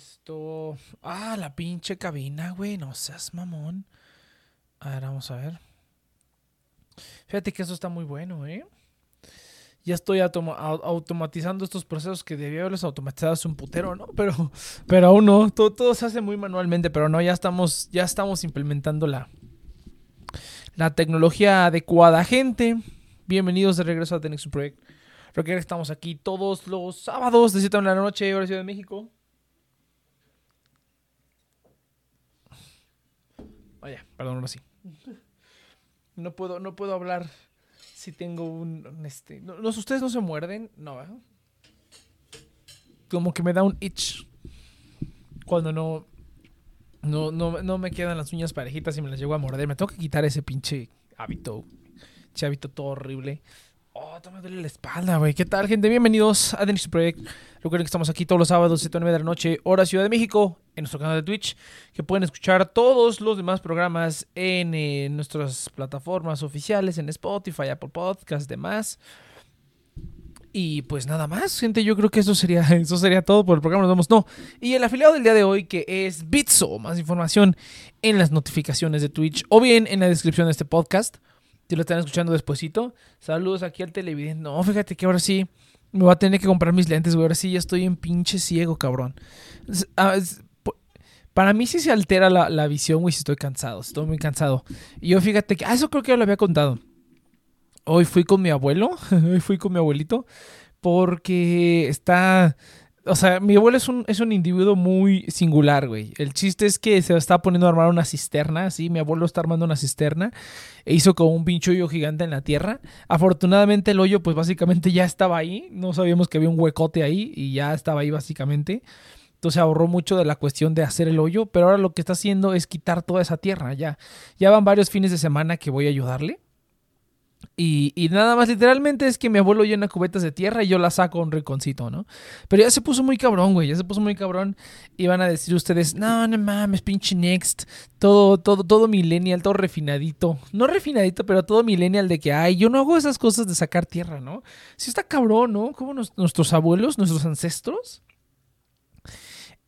Listo. Ah, la pinche cabina, güey. No seas mamón. A ver, vamos a ver. Fíjate que eso está muy bueno, ¿eh? Ya estoy automatizando estos procesos que debía haberlos automatizado hace un putero, ¿no? Pero, pero aún no. Todo, todo, se hace muy manualmente, pero no, ya estamos, ya estamos implementando la, la tecnología adecuada. Gente, bienvenidos de regreso a Tenex Project. Recuerden que estamos aquí todos los sábados de 7 de la noche, hora Ciudad de México. Vaya, perdón, ahora sí. No puedo, no puedo hablar si tengo un, este, no, ustedes no se muerden, no, Como que me da un itch cuando no, no, no, no me quedan las uñas parejitas y me las llego a morder. Me tengo que quitar ese pinche hábito, ese hábito todo horrible. Oh, me duele la espalda, güey. ¿Qué tal, gente? Bienvenidos a Dennis Project. Recuerden que estamos aquí todos los sábados, 7 9 de la noche, hora Ciudad de México, en nuestro canal de Twitch, que pueden escuchar todos los demás programas en, eh, nuestras plataformas oficiales, en Spotify, Apple Podcasts, demás. Y pues nada más, gente, yo creo que eso sería, eso sería todo por el programa. Nos vemos, no. Y el afiliado del día de hoy, que es Bitso. Más información en las notificaciones de Twitch o bien en la descripción de este podcast. Si lo están escuchando despuesito. Saludos aquí al televidente. No, fíjate que ahora sí me voy a tener que comprar mis lentes, güey. Ahora sí ya estoy en pinche ciego, cabrón. Ah, para mí sí se altera la, visión, güey, si estoy cansado. Estoy muy cansado. Y yo fíjate que... Ah, eso creo que ya lo había contado. Hoy fui con mi abuelo. Hoy fui con mi abuelito. Porque está o sea, mi abuelo es un, es un individuo muy singular, güey. El chiste es que se está poniendo a armar una cisterna, ¿sí? Mi abuelo está armando una cisterna e hizo como un pincho hoyo gigante en la tierra. Afortunadamente el hoyo, pues básicamente ya estaba ahí. No sabíamos que había un huecote ahí y ya estaba ahí básicamente. Entonces ahorró mucho de la cuestión de hacer el hoyo, pero ahora lo que está haciendo es quitar toda esa tierra, ya. Ya van varios fines de semana que voy a ayudarle. Y, nada más, literalmente es que mi abuelo llena cubetas de tierra y yo la saco un rinconcito, ¿no? Pero ya se puso muy cabrón, güey, ya se puso muy cabrón. Y van a decir ustedes, no, no mames, pinche next. Todo, todo, todo millennial, todo refinadito. No refinadito, pero todo millennial de que, ay, yo no hago esas cosas de sacar tierra, ¿no? Sí está cabrón, ¿no? Como nuestros abuelos, nuestros ancestros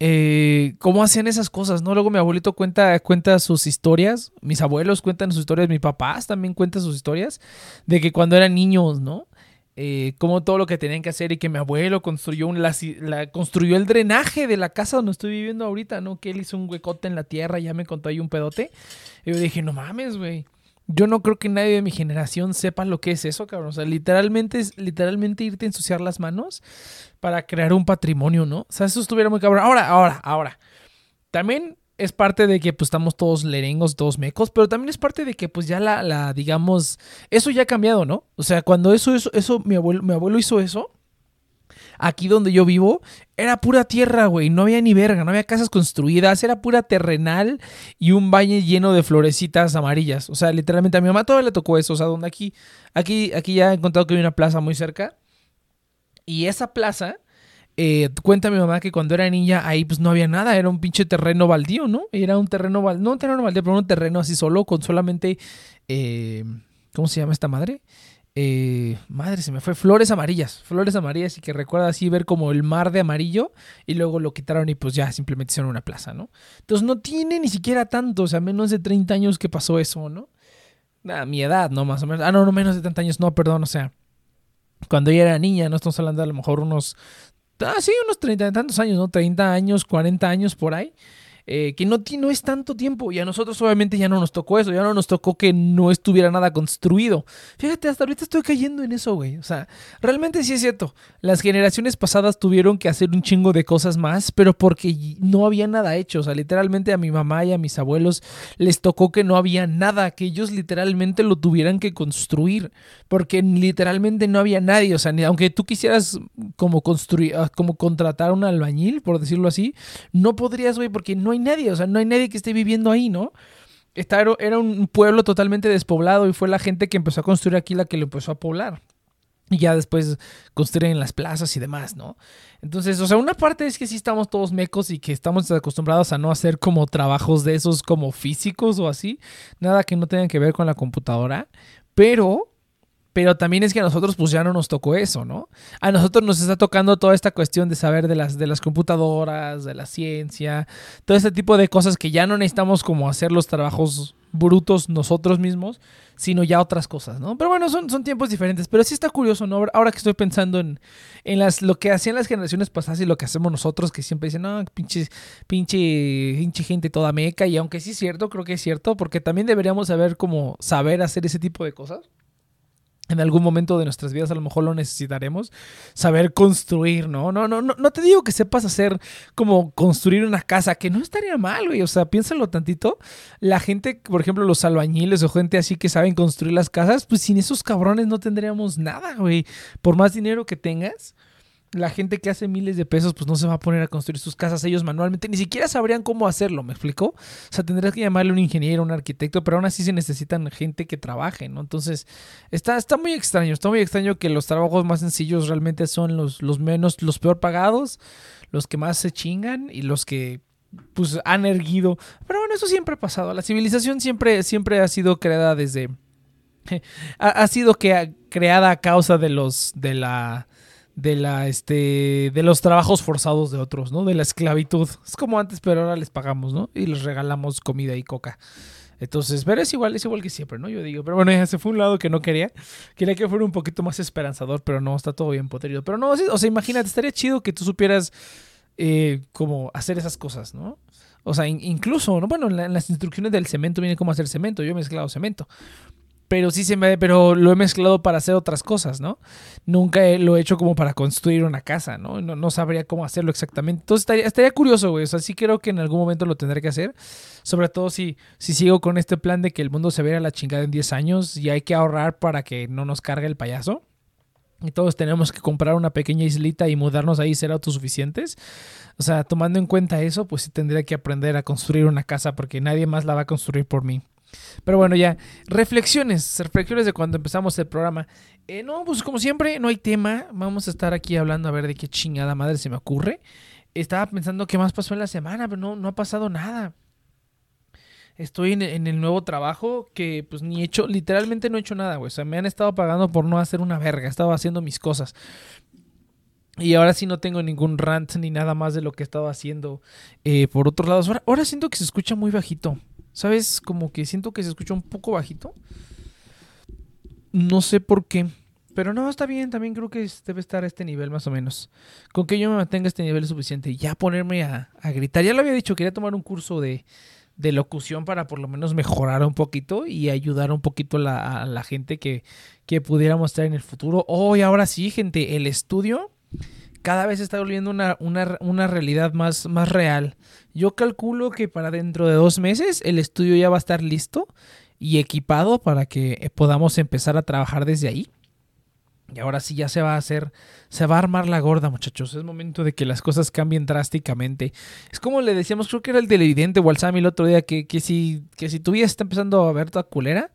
eh, cómo hacían esas cosas, ¿no? Luego mi abuelito cuenta, cuenta sus historias, mis abuelos cuentan sus historias, mis papás también cuentan sus historias, de que cuando eran niños, ¿no? Eh, como todo lo que tenían que hacer y que mi abuelo construyó, un, la, construyó el drenaje de la casa donde estoy viviendo ahorita, ¿no? Que él hizo un huecote en la tierra, ya me contó ahí un pedote. Y yo dije, no mames, güey. Yo no creo que nadie de mi generación sepa lo que es eso, cabrón. O sea, literalmente es literalmente irte a ensuciar las manos para crear un patrimonio, ¿no? O sea, eso estuviera muy cabrón. Ahora, ahora, ahora. También es parte de que pues estamos todos lerengos, todos mecos, pero también es parte de que pues ya la, la digamos, eso ya ha cambiado, ¿no? O sea, cuando eso, eso, eso, mi abuelo, mi abuelo hizo eso, aquí donde yo vivo, era pura tierra, güey. No había ni verga, no había casas construidas, era pura terrenal y un valle lleno de florecitas amarillas. O sea, literalmente a mi mamá todavía le tocó eso. O sea, donde aquí, aquí, aquí ya he encontrado que hay una plaza muy cerca. Y esa plaza, eh, cuenta mi mamá que cuando era niña ahí pues no había nada, era un pinche terreno baldío, ¿no? Era un terreno baldío, no un terreno baldío, pero un terreno así solo, con solamente, eh, ¿cómo se llama esta madre? Eh, madre, se me fue. Flores amarillas. Flores amarillas y que recuerda así ver como el mar de amarillo. Y luego lo quitaron y pues ya simplemente hicieron una plaza, ¿no? Entonces no tiene ni siquiera tanto. O sea, menos de 30 años que pasó eso, ¿no? Nada, mi edad, ¿no? Más o menos. Ah, no, no, menos de 30 años. No, perdón, o sea. Cuando ella era niña, no estamos hablando a lo mejor unos. Ah, sí, unos 30 y tantos años, ¿no? 30 años, 40 años por ahí. Eh, que no, no es tanto tiempo y a nosotros obviamente ya no nos tocó eso, ya no nos tocó que no estuviera nada construido. Fíjate, hasta ahorita estoy cayendo en eso, güey. O sea, realmente sí es cierto. Las generaciones pasadas tuvieron que hacer un chingo de cosas más, pero porque no había nada hecho. O sea, literalmente a mi mamá y a mis abuelos les tocó que no había nada, que ellos literalmente lo tuvieran que construir, porque literalmente no había nadie. O sea, ni, aunque tú quisieras como construir, ah, como contratar un albañil, por decirlo así, no podrías, güey, porque no hay nadie, o sea, no hay nadie que esté viviendo ahí, ¿no? era un pueblo totalmente despoblado y fue la gente que empezó a construir aquí la que lo empezó a poblar. Y ya después construyen las plazas y demás, ¿no? Entonces, o sea, una parte es que sí estamos todos mecos y que estamos acostumbrados a no hacer como trabajos de esos como físicos o así. Nada que no tengan que ver con la computadora. Pero pero también es que a nosotros pues ya no nos tocó eso, ¿no? A nosotros nos está tocando toda esta cuestión de saber de las, de las computadoras, de la ciencia, todo este tipo de cosas que ya no necesitamos como hacer los trabajos brutos nosotros mismos, sino ya otras cosas, ¿no? Pero bueno, son, son tiempos diferentes, pero sí está curioso, ¿no? Ahora que estoy pensando en, en las, lo que hacían las generaciones pasadas y lo que hacemos nosotros, que siempre dicen, no, pinche, pinche, pinche gente toda meca, y aunque sí es cierto, creo que es cierto, porque también deberíamos saber cómo saber hacer ese tipo de cosas en algún momento de nuestras vidas a lo mejor lo necesitaremos, saber construir, ¿no? No, no, no, no te digo que sepas hacer como construir una casa, que no estaría mal, güey, o sea, piénsalo tantito. La gente, por ejemplo, los albañiles o gente así que saben construir las casas, pues sin esos cabrones no tendríamos nada, güey. Por más dinero que tengas, la gente que hace miles de pesos, pues no se va a poner a construir sus casas ellos manualmente, ni siquiera sabrían cómo hacerlo, ¿me explico? O sea, tendrías que llamarle un ingeniero, un arquitecto, pero aún así se necesitan gente que trabaje, ¿no? Entonces, está, está muy extraño, está muy extraño que los trabajos más sencillos realmente son los, los menos, los peor pagados, los que más se chingan y los que pues han erguido. Pero bueno, eso siempre ha pasado. La civilización siempre, siempre ha sido creada desde. ha, ha sido que, creada a causa de los. de la de la este de los trabajos forzados de otros, ¿no? De la esclavitud. Es como antes, pero ahora les pagamos, ¿no? Y les regalamos comida y coca. Entonces, pero es igual, es igual que siempre, ¿no? Yo digo, pero bueno, ya se fue un lado que no quería. Quería que fuera un poquito más esperanzador, pero no, está todo bien podrido. Pero no, o sea, imagínate, estaría chido que tú supieras eh, cómo hacer esas cosas, ¿no? O sea, incluso, ¿no? Bueno, en, las instrucciones del cemento viene cómo hacer cemento. Yo he mezclado cemento pero sí se me, pero lo he mezclado para hacer otras cosas, ¿no? Nunca lo he hecho como para construir una casa, ¿no? No, sabría cómo hacerlo exactamente. Entonces estaría, curioso, güey. O sea, sí creo que en algún momento lo tendré que hacer. Sobre todo si, si sigo con este plan de que el mundo se vea la chingada en 10 años y hay que ahorrar para que no nos cargue el payaso. Y todos tenemos que comprar una pequeña islita y mudarnos ahí y ser autosuficientes. O sea, tomando en cuenta eso, pues sí tendría que aprender a construir una casa porque nadie más la va a construir por mí. Pero bueno, ya, reflexiones, reflexiones de cuando empezamos el programa. Eh, no, pues como siempre, no hay tema. Vamos a estar aquí hablando a ver de qué chingada madre se me ocurre. Estaba pensando qué más pasó en la semana, pero no, no ha pasado nada. Estoy en, el nuevo trabajo que pues ni he hecho, literalmente no he hecho nada, güey. O sea, me han estado pagando por no hacer una verga. He estado haciendo mis cosas. Y ahora sí no tengo ningún rant ni nada más de lo que he estado haciendo eh, por otros lados. Ahora siento que se escucha muy bajito. ¿Sabes? Como que siento que se escucha un poco bajito. No sé por qué. Pero no, está bien, también creo que debe estar a este nivel más o menos. Con que yo me mantenga a este nivel es suficiente. Ya ponerme a, gritar. Ya lo había dicho, quería tomar un curso de, de, locución para por lo menos mejorar un poquito y ayudar un poquito a la gente que, que pudiéramos estar en el futuro. Oh, y ahora sí, gente, el estudio cada vez está volviendo una, una, realidad más, más real. Yo calculo que para dentro de dos meses el estudio ya va a estar listo y equipado para que eh, podamos empezar a trabajar desde ahí. Y ahora sí ya se va a hacer, se va a armar la gorda, muchachos. Es momento de que las cosas cambien drásticamente. Es como le decíamos, creo que era el televidente o al Sammy el otro día, que, que, si, que si tu vida está empezando a ver toda culera,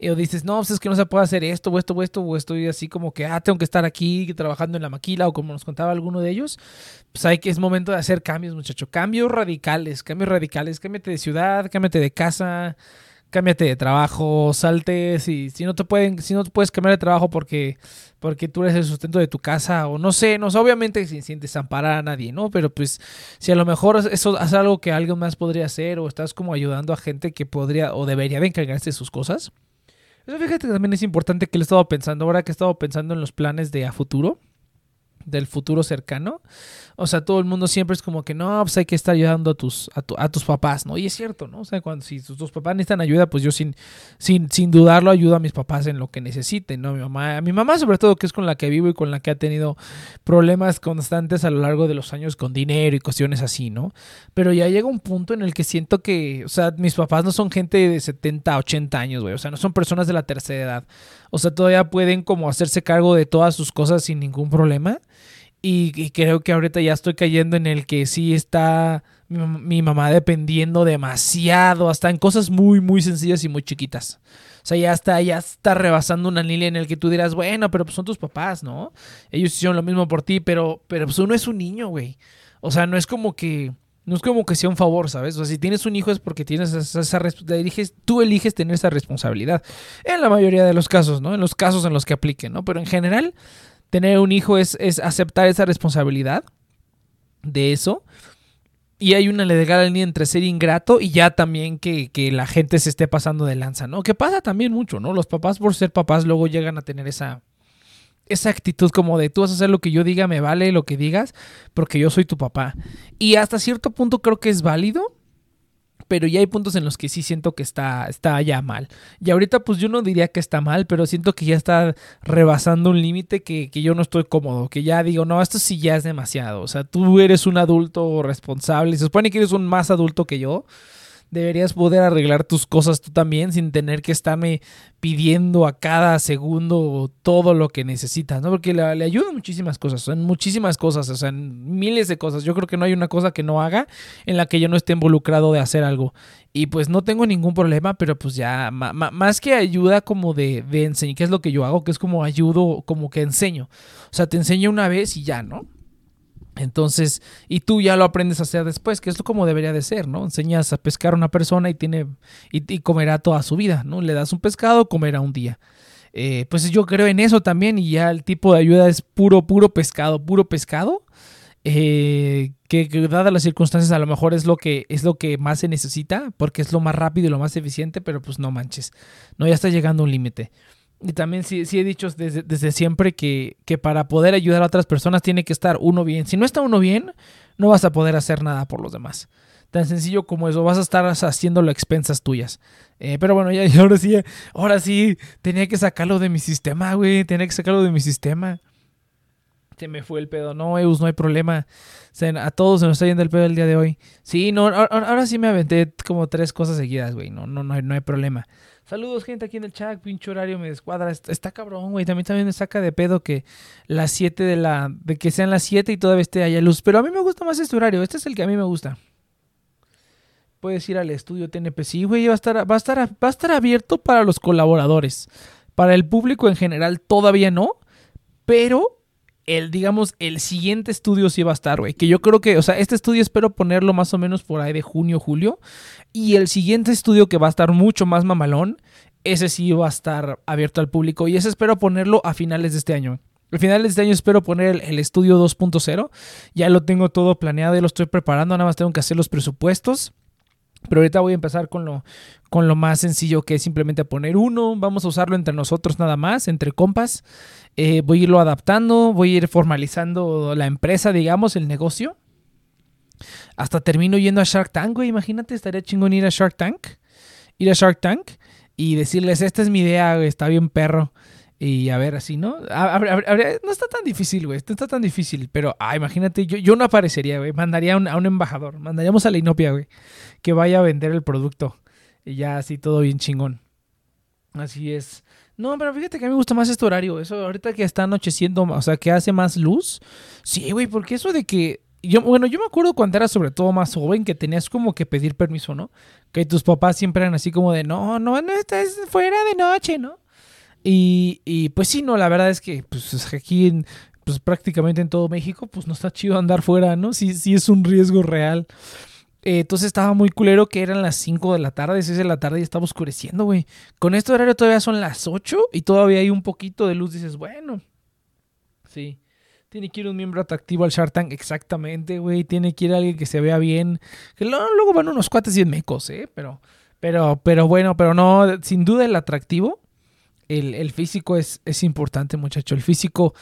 o dices, no, pues es que no se puede hacer esto o esto o esto, o estoy así como que, ah, tengo que estar aquí trabajando en la maquila, o como nos contaba alguno de ellos, pues hay que es momento de hacer cambios, muchacho. Cambios radicales, cambios radicales. Cámbiate de ciudad, cámbiate de casa, cámbiate de trabajo, salte, si, si no te pueden, si no puedes cambiar de trabajo porque, porque tú eres el sustento de tu casa, o no sé, no sé, obviamente sin, sin desamparar a nadie, ¿no? Pero pues, si a lo mejor eso es algo que alguien más podría hacer, o estás como ayudando a gente que podría o debería de encargarse de sus cosas eso fíjate también es importante que le he estado pensando, ahora que he estado pensando en los planes de a futuro, del futuro cercano. O sea, todo el mundo siempre es como que no, pues hay que estar ayudando a tus, a, tus papás, ¿no? Y es cierto, ¿no? O sea, cuando si tus, papás necesitan ayuda, pues yo sin, sin, sin dudarlo ayudo a mis papás en lo que necesiten, ¿no? Mi mamá, a mi mamá sobre todo, que es con la que vivo y con la que ha tenido problemas constantes a lo largo de los años con dinero y cuestiones así, ¿no? Pero ya llega un punto en el que siento que, o sea, mis papás no son gente de 70, 80 años, güey. O sea, no son personas de la tercera edad. O sea, todavía pueden como hacerse cargo de todas sus cosas sin ningún problema. Y, creo que ahorita ya estoy cayendo en el que sí está mi, mamá dependiendo demasiado, hasta en cosas muy, muy sencillas y muy chiquitas. O sea, ya está, ya está rebasando una línea en el que tú dirás, bueno, pero pues son tus papás, ¿no? Ellos hicieron lo mismo por ti, pero, pero pues uno es un niño, güey. O sea, no es como que No es como que sea un favor, ¿sabes? O sea, si tienes un hijo es porque tienes esa, esa eliges, tú eliges tener esa responsabilidad. En la mayoría de los casos, ¿no? En los casos en los que apliquen, ¿no? Pero en general, tener un hijo es, es aceptar esa responsabilidad de eso. Y hay una legal línea entre ser ingrato y ya también que, que, la gente se esté pasando de lanza, ¿no? Que pasa también mucho, ¿no? Los papás por ser papás luego llegan a tener esa, esa actitud como de tú vas a hacer lo que yo diga, me vale lo que digas, porque yo soy tu papá. Y hasta cierto punto creo que es válido, pero ya hay puntos en los que sí siento que está, está ya mal. Y ahorita pues yo no diría que está mal, pero siento que ya está rebasando un límite que, que, yo no estoy cómodo, que ya digo, no, esto sí ya es demasiado. O sea, tú eres un adulto responsable, se supone que eres un más adulto que yo deberías poder arreglar tus cosas tú también sin tener que estarme pidiendo a cada segundo todo lo que necesitas, ¿no? Porque le, le ayuda muchísimas cosas, en muchísimas cosas, o sea, en miles de cosas. Yo creo que no hay una cosa que no haga en la que yo no esté involucrado de hacer algo. Y pues no tengo ningún problema, pero pues ya, más que ayuda como de, de enseñar, ¿qué es lo que yo hago? Que es como ayudo, como que enseño. O sea, te enseño una vez y ya, ¿no? Entonces, y tú ya lo aprendes a hacer después, que es como debería de ser, ¿no? Enseñas a pescar a una persona y tiene y, comerá toda su vida, ¿no? Le das un pescado, comerá un día. Eh, pues yo creo en eso también y ya el tipo de ayuda es puro, puro pescado, puro pescado. Eh, que, que, dadas las circunstancias a lo mejor es lo que es lo que más se necesita porque es lo más rápido y lo más eficiente, pero pues no manches, no ya está llegando un límite. Y también sí, sí he dicho desde, desde siempre que, que, para poder ayudar a otras personas tiene que estar uno bien. Si no está uno bien, no vas a poder hacer nada por los demás. Tan sencillo como eso, vas a estar haciéndolo a expensas tuyas. Eh, pero bueno, ya, ahora sí, ahora sí, tenía que sacarlo de mi sistema, güey. Tenía que sacarlo de mi sistema. Se me fue el pedo. No, Eus, no hay problema. a todos se nos está yendo el pedo el día de hoy. Sí, no, ahora, ahora sí me aventé como tres cosas seguidas, güey. No, no, no, no hay problema. Saludos, gente, aquí en el chat. Pinche horario me descuadra. Está, cabrón, güey. También, también me saca de pedo que las 7 de la. de que sean las 7 y todavía esté haya luz. Pero a mí me gusta más este horario. Este es el que a mí me gusta. Puedes ir al estudio TNP. Sí, güey. Va a estar, va a estar, va a estar abierto para los colaboradores. Para el público en general todavía no. Pero el, digamos, el siguiente estudio sí va a estar, güey. Que yo creo que, o sea, este estudio espero ponerlo más o menos por ahí de junio, julio. Y el siguiente estudio que va a estar mucho más mamalón, ese sí va a estar abierto al público. Y ese espero ponerlo a finales de este año. A finales de este año espero poner el, estudio 2.0. Ya lo tengo todo planeado, y lo estoy preparando. Nada más tengo que hacer los presupuestos. Pero ahorita voy a empezar con lo, con lo más sencillo que es simplemente poner uno. Vamos a usarlo entre nosotros nada más, entre compas. Eh, voy a irlo adaptando, voy a ir formalizando la empresa, digamos, el negocio. Hasta termino yendo a Shark Tank, güey. Imagínate, estaría chingón ir a Shark Tank. Ir a Shark Tank y decirles, esta es mi idea, güey, está bien perro. Y a ver, así, ¿no? no está tan difícil, güey. No está tan difícil. Pero, ah, imagínate, yo, yo no aparecería, güey. Mandaría a un, embajador. Mandaríamos a la Inopia, güey. Que vaya a vender el producto. Y ya así todo bien chingón. Así es. No, pero fíjate que a mí me gusta más este horario. Eso ahorita que está anocheciendo, o sea, que hace más luz. Sí, güey, porque eso de que. Yo, bueno, yo me acuerdo cuando era sobre todo más joven que tenías como que pedir permiso, ¿no? Que tus papás siempre eran así como de, no, no, no estás fuera de noche, ¿no? Y, y pues sí, no, la verdad es que pues aquí en, pues prácticamente en todo México, pues no está chido andar fuera, ¿no? Sí, sí es un riesgo real. Eh, entonces estaba muy culero que eran las 5 de la tarde, 6 de la tarde y estaba oscureciendo, güey. Con este horario todavía son las 8 y todavía hay un poquito de luz. Dices, bueno, sí. Tiene que ir un miembro atractivo al Shark exactamente, güey. Tiene que ir alguien que se vea bien. Que luego van unos cuates bien mecos, ¿eh? Pero, pero, pero bueno, pero no, sin duda el atractivo. El, el físico es, es importante, muchacho. El físico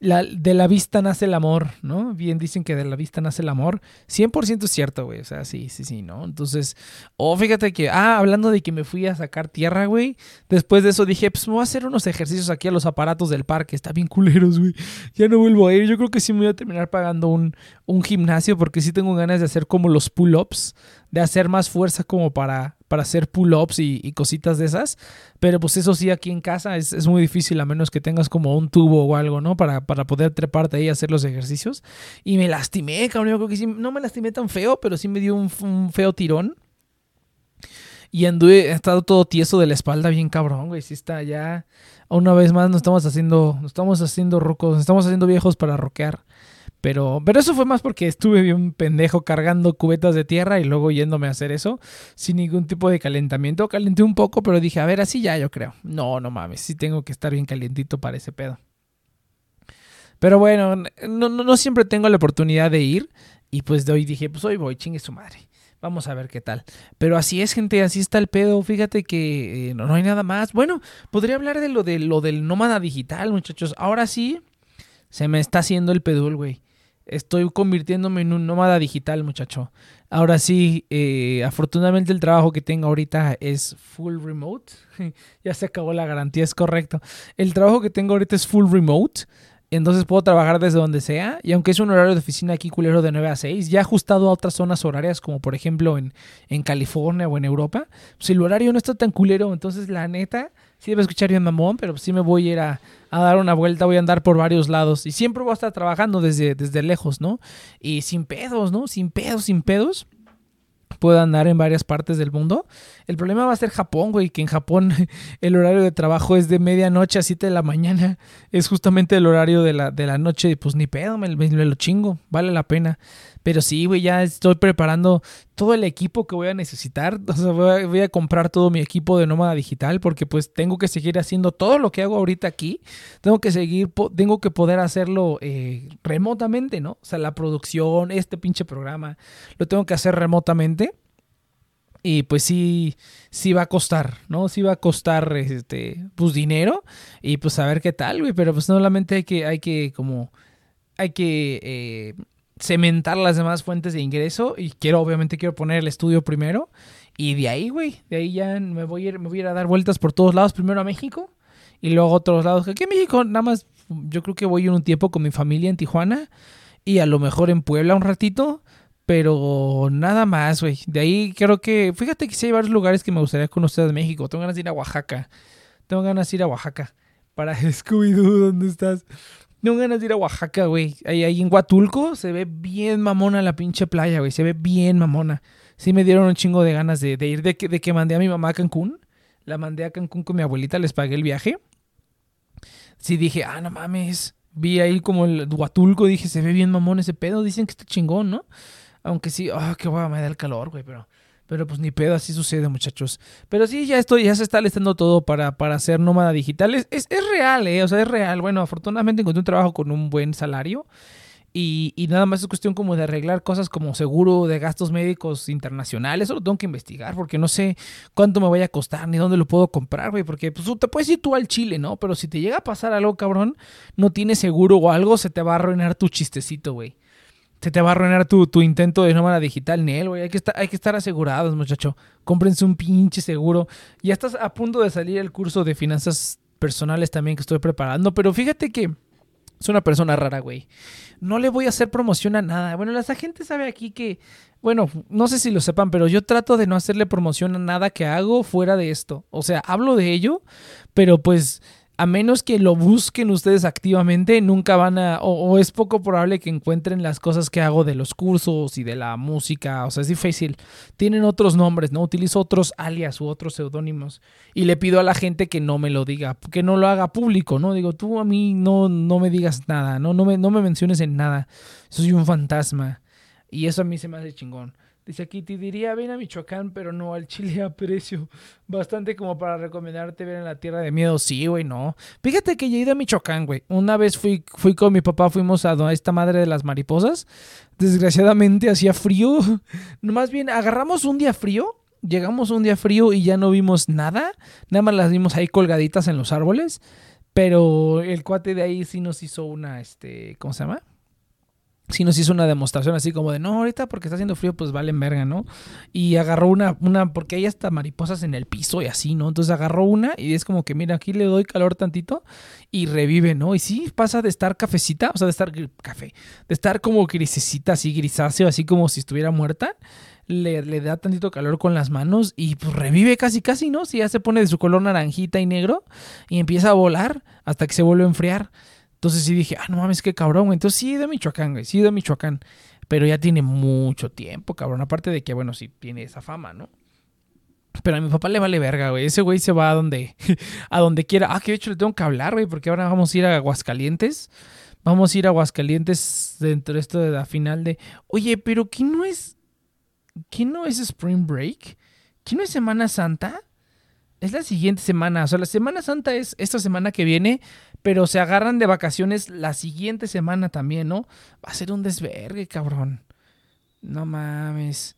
de la vista nace el amor, ¿no? Bien dicen que de la vista nace el amor. 100% es cierto, güey. O sea, sí, sí, sí, ¿no? Entonces, oh, fíjate que, ah, hablando de que me fui a sacar tierra, güey. Después de eso dije, pues voy a hacer unos ejercicios aquí a los aparatos del parque. Está bien culeros, güey. Ya no vuelvo a ir. Yo creo que sí me voy a terminar pagando un, un gimnasio porque sí tengo ganas de hacer como los pull-ups, de hacer más fuerza como para para hacer pull-ups y, cositas de esas. Pero pues eso sí, aquí en casa es, muy difícil a menos que tengas como un tubo o algo, ¿no? Para, para poder treparte ahí y hacer los ejercicios. Y me lastimé, cabrón. No me lastimé tan feo, pero sí me dio un, feo tirón. Y anduve, he estado todo tieso de la espalda, bien cabrón, güey. Sí está ya. Una vez más nos estamos haciendo, nos estamos haciendo rucos, nos estamos haciendo viejos para rockear. Pero, pero eso fue más porque estuve bien pendejo cargando cubetas de tierra y luego yéndome a hacer eso sin ningún tipo de calentamiento. Calenté un poco, pero dije, a ver, así ya yo creo. No, no mames, sí tengo que estar bien calientito para ese pedo. Pero bueno, no, no, siempre tengo la oportunidad de ir. Y pues de hoy dije, pues hoy voy, chingue su madre. Vamos a ver qué tal. Pero así es, gente, así está el pedo. Fíjate que eh, no, no, hay nada más. Bueno, podría hablar de lo, de lo del nómada digital, muchachos. Ahora sí, se me está haciendo el pedul, güey. Estoy convirtiéndome en un nómada digital, muchacho. Ahora sí, eh, afortunadamente el trabajo que tengo ahorita es full remote. ya se acabó la garantía, es correcto. El trabajo que tengo ahorita es full remote. Entonces puedo trabajar desde donde sea. Y aunque es un horario de oficina aquí culero de 9 a 6, ya ajustado a otras zonas horarias, como por ejemplo en, en California o en Europa, pues el horario no está tan culero. Entonces, la neta, sí debe escuchar bien mamón, pero sí me voy a ir a, dar una vuelta, voy a andar por varios lados. Y siempre voy a estar trabajando desde, desde lejos, ¿no? Y sin pedos, ¿no? Sin pedos, sin pedos puedo andar en varias partes del mundo. El problema va a ser Japón, güey, que en Japón el horario de trabajo es de medianoche a 7 de la mañana. Es justamente el horario de la, de la noche. Pues ni pedo, me, me lo chingo, vale la pena. Pero sí, güey, ya estoy preparando todo el equipo que voy a necesitar. O sea, voy a, comprar todo mi equipo de nómada digital porque pues tengo que seguir haciendo todo lo que hago ahorita aquí. Tengo que seguir, tengo que poder hacerlo eh, remotamente, ¿no? O sea, la producción, este pinche programa, lo tengo que hacer remotamente. Y pues sí, sí va a costar, ¿no? Sí va a costar, este, pues dinero y pues a ver qué tal, güey. Pero pues solamente hay que, hay que como, hay que... Eh, cementar las demás fuentes de ingreso y quiero, obviamente, quiero poner el estudio primero. Y de ahí, güey, de ahí ya me voy, a ir, me voy a ir a dar vueltas por todos lados. Primero a México y luego a otros lados. Aquí en México, nada más, yo creo que voy un tiempo con mi familia en Tijuana y a lo mejor en Puebla un ratito. Pero nada más, güey. De ahí creo que, fíjate que sí hay varios lugares que me gustaría conocer de México. Tengo ganas de ir a Oaxaca. Tengo ganas de ir a Oaxaca. Para Scooby-Doo, ¿dónde estás? No ganas de ir a Oaxaca, güey. Ahí, ahí en Huatulco se ve bien mamona la pinche playa, güey. Se ve bien mamona. Sí me dieron un chingo de ganas de, ir, de que, de que mandé a mi mamá a Cancún. La mandé a Cancún con mi abuelita, les pagué el viaje. Sí dije, ah, no mames. Vi ahí como el Huatulco, dije, se ve bien mamón ese pedo. Dicen que está chingón, ¿no? Aunque sí, ah, qué guay, me da el calor, güey, pero... Pero pues ni pedo, así sucede, muchachos. Pero sí, ya estoy, ya se está listando todo para, para ser nómada digital. Es, es, real, ¿eh? O sea, es real. Bueno, afortunadamente encontré un trabajo con un buen salario. Y, y, nada más es cuestión como de arreglar cosas como seguro de gastos médicos internacionales. Eso lo tengo que investigar porque no sé cuánto me vaya a costar ni dónde lo puedo comprar, güey. Porque pues, te puedes ir tú al Chile, ¿no? Pero si te llega a pasar algo, cabrón, no tienes seguro o algo, se te va a arruinar tu chistecito, güey se te va a arruinar tu, intento de nómada digital, Nel, güey. Hay que, estar, hay que estar asegurados, muchacho. Cómprense un pinche seguro. Ya estás a punto de salir el curso de finanzas personales también que estoy preparando, pero fíjate que es una persona rara, güey. No le voy a hacer promoción a nada. Bueno, la gente sabe aquí que, bueno, no sé si lo sepan, pero yo trato de no hacerle promoción a nada que hago fuera de esto. O sea, hablo de ello, pero pues a menos que lo busquen ustedes activamente, nunca van a, o, es poco probable que encuentren las cosas que hago de los cursos y de la música, o sea, es difícil. Tienen otros nombres, ¿no? Utilizo otros alias u otros seudónimos y le pido a la gente que no me lo diga, que no lo haga público, ¿no? Digo, tú a mí no, no me digas nada, ¿no? No me, no me menciones en nada, soy un fantasma y eso a mí se me hace chingón. Dice aquí, te diría ven a Michoacán, pero no al Chile a precio. Bastante como para recomendarte ver en la Tierra de Miedo. Sí, güey, no. Fíjate que ya he ido a Michoacán, güey. Una vez fui, fui con mi papá, fuimos a esta madre de las mariposas. Desgraciadamente hacía frío. Más bien, agarramos un día frío. Llegamos un día frío y ya no vimos nada. Nada más las vimos ahí colgaditas en los árboles. Pero el cuate de ahí sí nos hizo una, este, ¿cómo se llama? Sí nos hizo una demostración así como de, no, ahorita porque está haciendo frío, pues valen verga, ¿no? Y agarró una, una, porque hay hasta mariposas en el piso y así, ¿no? Entonces agarró una y es como que, mira, aquí le doy calor tantito y revive, ¿no? Y sí pasa de estar cafecita, o sea, de estar café, de estar como grisecita, así grisáceo, así como si estuviera muerta. Le, le, da tantito calor con las manos y pues revive casi casi, ¿no? Si ya se pone de su color naranjita y negro y empieza a volar hasta que se vuelve a enfriar. Entonces sí dije, ah, no mames, qué cabrón, güey. Entonces sí de Michoacán, güey, sí de Michoacán. Pero ya tiene mucho tiempo, cabrón. Aparte de que, bueno, sí tiene esa fama, ¿no? Pero a mi papá le vale verga, güey. Ese güey se va a donde, a donde quiera. Ah, que de hecho le tengo que hablar, güey, porque ahora vamos a ir a Aguascalientes vamos a ir a Aguascalientes dentro de esto de la final de, oye, pero ¿qué no es, qué no es Spring Break? ¿Qué no es Semana Santa? Es la siguiente semana, o sea, la Semana Santa es esta semana que viene, pero se agarran de vacaciones la siguiente semana también, ¿no? Va a ser un desvergue, cabrón. No mames.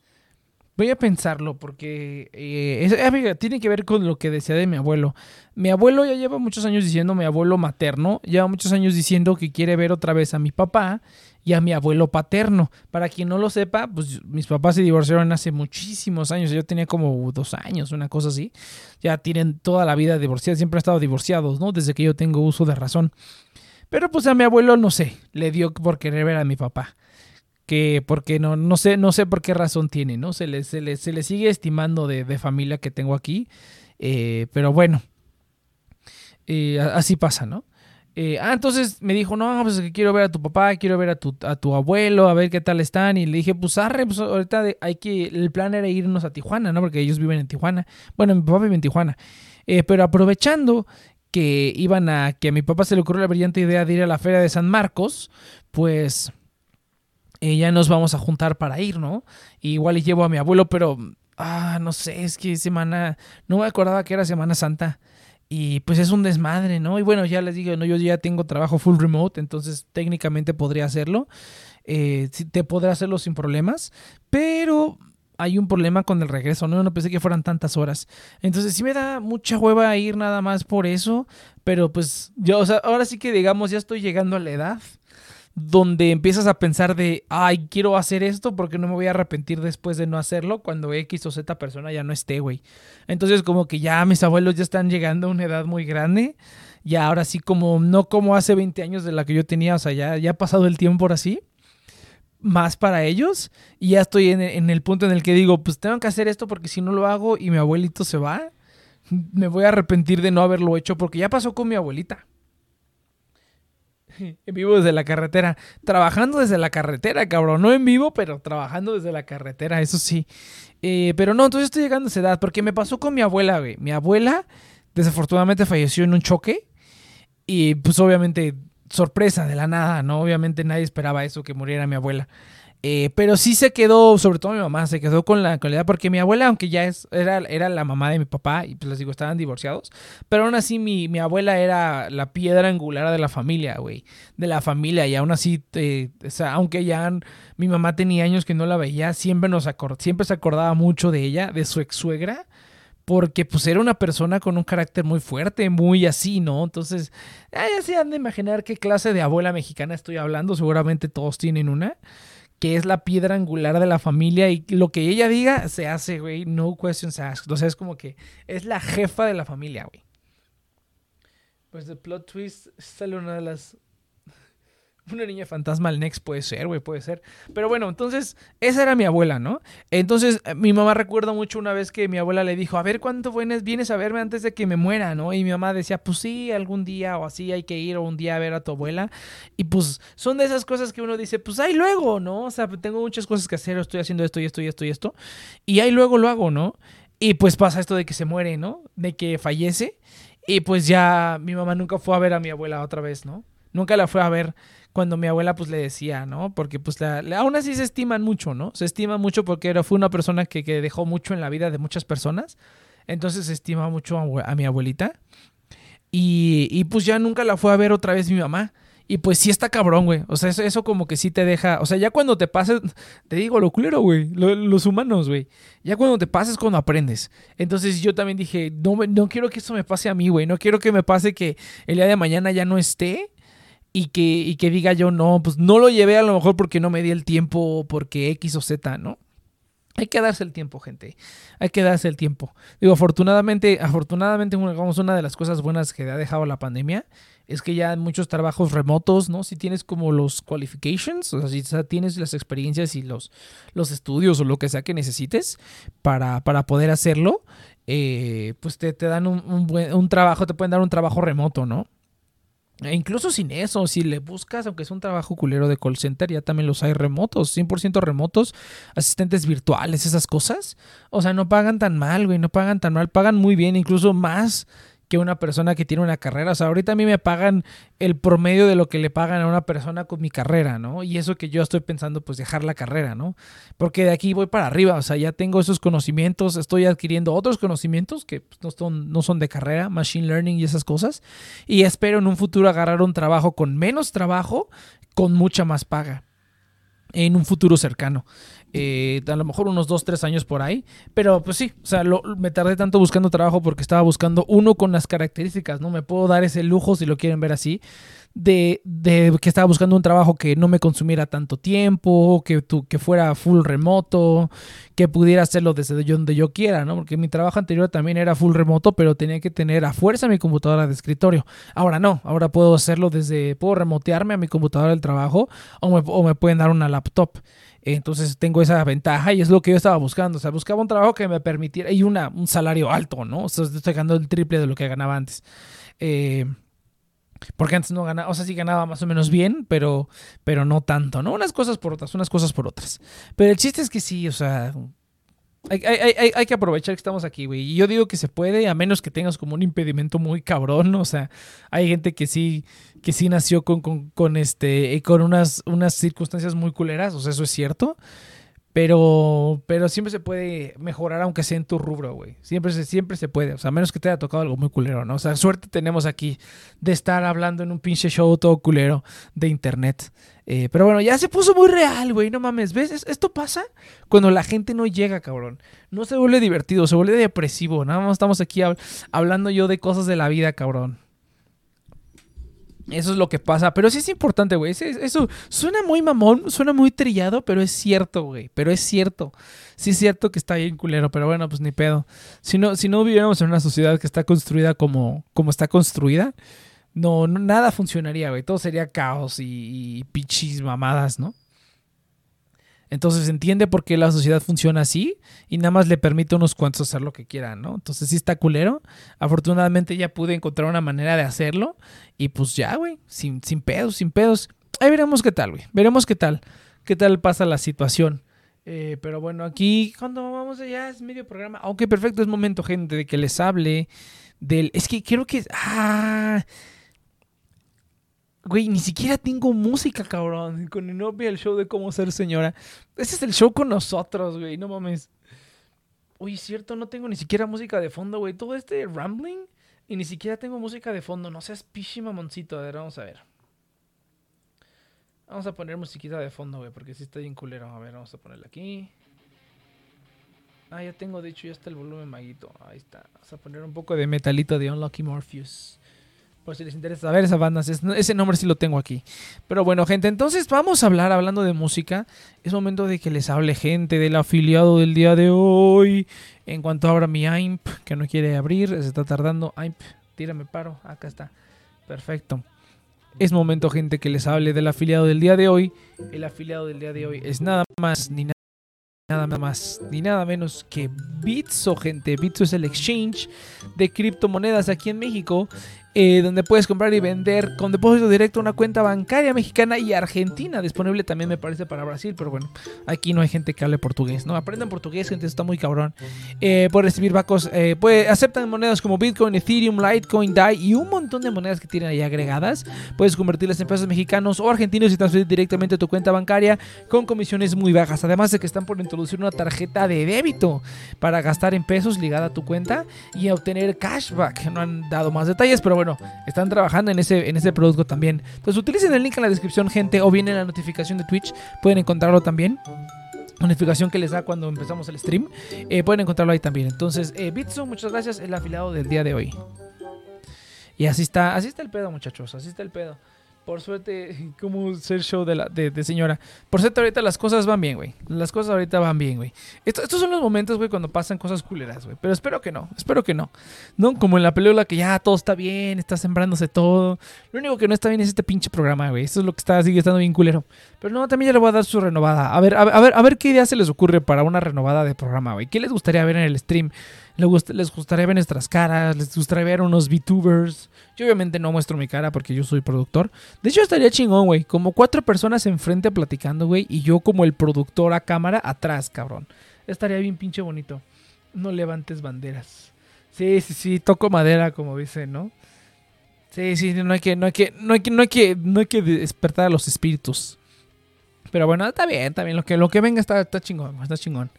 Voy a pensarlo porque eh, tiene que ver con lo que decía de mi abuelo. Mi abuelo ya lleva muchos años diciendo, mi abuelo materno, lleva muchos años diciendo que quiere ver otra vez a mi papá y a mi abuelo paterno. Para quien no lo sepa, pues mis papás se divorciaron hace muchísimos años. Yo tenía como dos años, una cosa así. Ya tienen toda la vida divorciados, siempre han estado divorciados, ¿no? Desde que yo tengo uso de razón. Pero pues a mi abuelo, no sé, le dio por querer ver a mi papá que porque no, no sé, no sé por qué razón tiene, ¿no? Se le, se le, se le sigue estimando de, familia que tengo aquí. Eh, pero bueno. Eh, así pasa, ¿no? Eh, ah, entonces me dijo, no, pues que quiero ver a tu papá, quiero ver a tu, a tu abuelo, a ver qué tal están. Y le dije, pues arre, pues ahorita hay que, el plan era irnos a Tijuana, ¿no? Porque ellos viven en Tijuana. Bueno, mi papá vive en Tijuana. pero aprovechando que iban a, que a mi papá se le ocurrió la brillante idea de ir a la feria de San Marcos, pues eh, ya nos vamos a juntar para ir, ¿no? igual y llevo a mi abuelo, pero, ah, no sé, es que semana, no me acordaba que era Semana Santa. Y pues es un desmadre, ¿no? Y bueno, ya les digo, no, yo ya tengo trabajo full remote, entonces técnicamente podría hacerlo. Eh, te podré hacerlo sin problemas, pero hay un problema con el regreso, ¿no? No pensé que fueran tantas horas. Entonces sí me da mucha hueva ir nada más por eso, pero pues yo, o sea, ahora sí que digamos, ya estoy llegando a la edad donde empiezas a pensar de, ay, quiero hacer esto porque no me voy a arrepentir después de no hacerlo cuando X o Z persona ya no esté, güey. Entonces como que ya mis abuelos ya están llegando a una edad muy grande. Y ahora sí como, no como hace 20 años de la que yo tenía, o sea, ya, ya ha pasado el tiempo ahora sí. Más para ellos. Y ya estoy en, en el punto en el que digo, pues tengo que hacer esto porque si no lo hago y mi abuelito se va, me voy a arrepentir de no haberlo hecho porque ya pasó con mi abuelita. En vivo desde la carretera. Trabajando desde la carretera, cabrón. No en vivo, pero trabajando desde la carretera, eso sí. Eh, pero no, entonces estoy llegando a esa edad. Porque me pasó con mi abuela, güey. Mi abuela, desafortunadamente, falleció en un choque. Y pues obviamente, sorpresa de la nada, ¿no? Obviamente nadie esperaba eso, que muriera mi abuela. Eh, pero sí se quedó, sobre todo mi mamá, se quedó con la calidad, porque mi abuela, aunque ya es, era, era la mamá de mi papá, y pues les digo, estaban divorciados, pero aún así mi, mi abuela era la piedra angular de la familia, güey, de la familia, y aún así, eh, o sea, aunque ya mi mamá tenía años que no la veía, siempre, nos siempre se acordaba mucho de ella, de su ex suegra, porque pues era una persona con un carácter muy fuerte, muy así, ¿no? Entonces, ya se han de imaginar qué clase de abuela mexicana estoy hablando, seguramente todos tienen una que es la piedra angular de la familia y lo que ella diga se hace, güey, no questions asked. O sea, es como que es la jefa de la familia, güey. Pues de plot twist sale una de las una niña fantasma al Next puede ser, güey, puede ser. Pero bueno, entonces, esa era mi abuela, ¿no? Entonces, eh, mi mamá recuerda mucho una vez que mi abuela le dijo, a ver, ¿cuánto vienes, vienes a verme antes de que me muera, ¿no? Y mi mamá decía, pues sí, algún día o así hay que ir o un día a ver a tu abuela. Y pues son de esas cosas que uno dice, pues ahí luego, ¿no? O sea, tengo muchas cosas que hacer, estoy haciendo esto y esto y esto y esto. Y ahí luego lo hago, ¿no? Y pues pasa esto de que se muere, ¿no? De que fallece. Y pues ya mi mamá nunca fue a ver a mi abuela otra vez, ¿no? Nunca la fue a ver cuando mi abuela pues le decía, ¿no? Porque pues la, aún así se estiman mucho, ¿no? Se estima mucho porque era, fue una persona que, dejó mucho en la vida de muchas personas. Entonces se estima mucho a, mi abuelita. Y, y, pues ya nunca la fue a ver otra vez mi mamá. Y pues sí está cabrón, güey. O sea, eso, eso, como que sí te deja. O sea, ya cuando te pases. Te digo, lo culero, güey. los humanos, güey. Ya cuando te pases, cuando aprendes. Entonces yo también dije, no, no quiero que esto me pase a mí, güey. No quiero que me pase que el día de mañana ya no esté y que, y que diga yo, no, pues no lo llevé a lo mejor porque no me di el tiempo, porque X o Z, ¿no? Hay que darse el tiempo, gente. Hay que darse el tiempo. Digo, afortunadamente, afortunadamente, una de las cosas buenas que ha dejado la pandemia es que ya muchos trabajos remotos, ¿no? Si tienes como los qualifications, o sea, si tienes las experiencias y los, los estudios o lo que sea que necesites para, para poder hacerlo, eh, pues te, te dan un, un, buen, un trabajo, te pueden dar un trabajo remoto, ¿no? E incluso sin eso, si le buscas, aunque es un trabajo culero de call center, ya también los hay remotos, 100% remotos, asistentes virtuales, esas cosas. O sea, no pagan tan mal, güey, no pagan tan mal, pagan muy bien, incluso más que una persona que tiene una carrera. O sea, ahorita a mí me pagan el promedio de lo que le pagan a una persona con mi carrera, ¿no? Y eso que yo estoy pensando, pues dejar la carrera, ¿no? Porque de aquí voy para arriba, o sea, ya tengo esos conocimientos, estoy adquiriendo otros conocimientos que pues, no, son, no son de carrera, machine learning y esas cosas. Y espero en un futuro agarrar un trabajo con menos trabajo, con mucha más paga en un futuro cercano. Eh, a lo mejor unos 2, 3 años por ahí. Pero pues sí, o sea, me tardé tanto buscando trabajo porque estaba buscando uno con las características, ¿no? Me puedo dar ese lujo, si lo quieren ver así, de, de que estaba buscando un trabajo que no me consumiera tanto tiempo, que, tu, que fuera full remoto, que pudiera hacerlo desde donde yo quiera, ¿no? Porque mi trabajo anterior también era full remoto, pero tenía que tener a fuerza mi computadora de escritorio. Ahora no, ahora puedo hacerlo desde, puedo remotearme a mi computadora del trabajo o me, o me pueden dar una laptop. Entonces tengo esa ventaja y es lo que yo estaba buscando. O sea, buscaba un trabajo que me permitiera y una, un salario alto, ¿no? O sea, estoy ganando el triple de lo que ganaba antes. Eh, porque antes no ganaba, o sea, sí ganaba más o menos bien, pero, pero no tanto, ¿no? Unas cosas por otras, unas cosas por otras. Pero el chiste es que sí, o sea, hay, que aprovechar que estamos aquí, güey. Y yo digo que se puede, a menos que tengas como un impedimento muy cabrón. O sea, hay gente que sí, que sí nació con, con, con este, con unas, unas circunstancias muy culeras. O sea, eso es cierto. Pero, pero siempre se puede mejorar, aunque sea en tu rubro, güey. Siempre se, siempre se puede. O sea, a menos que te haya tocado algo muy culero, ¿no? O sea, suerte tenemos aquí de estar hablando en un pinche show todo culero de internet. Eh, pero bueno, ya se puso muy real, güey. No mames. ¿Ves? Esto pasa cuando la gente no llega, cabrón. No se vuelve divertido, se vuelve depresivo. Nada más estamos aquí hablando yo de cosas de la vida, cabrón. Eso es lo que pasa. Pero sí es importante, güey. Eso, suena muy mamón, suena muy trillado, pero es cierto, güey. Pero es cierto. Sí es cierto que está bien culero, pero bueno, pues ni pedo. Si no, si no viviéramos en una sociedad que está construida como, como está construida, no, nada funcionaría, güey. Todo sería caos y pichis mamadas, ¿no? Entonces entiende por qué la sociedad funciona así y nada más le permite a unos cuantos hacer lo que quieran, ¿no? Entonces sí está culero. Afortunadamente ya pude encontrar una manera de hacerlo y pues ya, güey, sin, sin pedos, sin pedos. Ahí veremos qué tal, güey. Veremos qué tal, qué tal pasa la situación. Eh, pero bueno, aquí cuando vamos allá es medio programa. Ok, perfecto, es momento, gente, de que les hable del... Es que quiero que... Ah, Güey, ni siquiera tengo música, cabrón. Con el novio el show de cómo ser señora. Ese es el show con nosotros, güey. No mames. Uy, cierto, no tengo ni siquiera música de fondo, güey. Todo este rambling y ni siquiera tengo música de fondo. No seas pichi mamoncito. A ver, vamos a ver. Vamos a poner musiquita de fondo, güey, porque sí está bien culero. A ver, vamos a ponerla aquí. Ah, ya tengo, de hecho, ya está el volumen maguito. Ahí está. Vamos a poner un poco de metalito de Unlucky Morpheus. Por si les interesa saber esas bandas, ese nombre sí lo tengo aquí. Pero bueno, gente, entonces vamos a hablar, hablando de música. Es momento de que les hable gente del afiliado del día de hoy. En cuanto abra mi IMP, que no quiere abrir, se está tardando. IMP, tírame paro, acá está. Perfecto. Es momento, gente, que les hable del afiliado del día de hoy. El afiliado del día de hoy es nada más ni nada nada más ni nada menos que Bitso, gente. Bitso es el exchange de criptomonedas aquí en México eh, donde puedes comprar y vender con depósito directo una cuenta bancaria mexicana y argentina. Disponible también me parece para Brasil, pero bueno, aquí no hay gente que hable portugués, ¿no? Aprendan portugués, gente, está muy cabrón. Eh, puede recibir bacos, eh, puede, aceptan monedas como Bitcoin, Ethereum, Litecoin, DAI y un montón de monedas que tienen ahí agregadas. Puedes convertirlas en pesos mexicanos o argentinos y transferir directamente a tu cuenta bancaria con comisiones muy bajas. Además de que están por introducir una tarjeta de débito para gastar en pesos ligada a tu cuenta y obtener cashback. No han dado más detalles, pero bueno bueno, están trabajando en ese, en ese producto también. Entonces utilicen el link en la descripción, gente, o bien en la notificación de Twitch, pueden encontrarlo también. Notificación que les da cuando empezamos el stream. Eh, pueden encontrarlo ahí también. Entonces, eh, Bitso, muchas gracias, el afiliado del día de hoy. Y así está, así está el pedo, muchachos, así está el pedo. Por suerte, como ser show de, la, de, señora. Por suerte, ahorita las cosas van bien, güey. Las cosas ahorita van bien, güey. estos son los momentos, güey, cuando pasan cosas culeras, güey. Pero espero que no, espero que no. No como en la película que ya todo está bien, está sembrándose todo. Lo único que no está bien es este pinche programa, güey. Esto es lo que está, sigue estando bien culero. Pero no, también ya le voy a dar su renovada. A ver, a ver, a ver qué idea se les ocurre para una renovada de programa, güey. ¿Qué les gustaría ver en el stream? Les gustaría ver nuestras caras, les gustaría ver unos VTubers. Yo obviamente no muestro mi cara porque yo soy productor. De hecho estaría chingón, güey. Como cuatro personas enfrente platicando, güey. Y yo como el productor a cámara atrás, cabrón. Estaría bien pinche bonito. No levantes banderas. Sí, sí, sí, toco madera, como dicen, ¿no? Sí, sí, no hay que, no hay que, no hay que, no hay que, no hay que despertar a los espíritus. Pero bueno, está bien, está bien. Lo que, lo que venga está, está chingón, está chingón.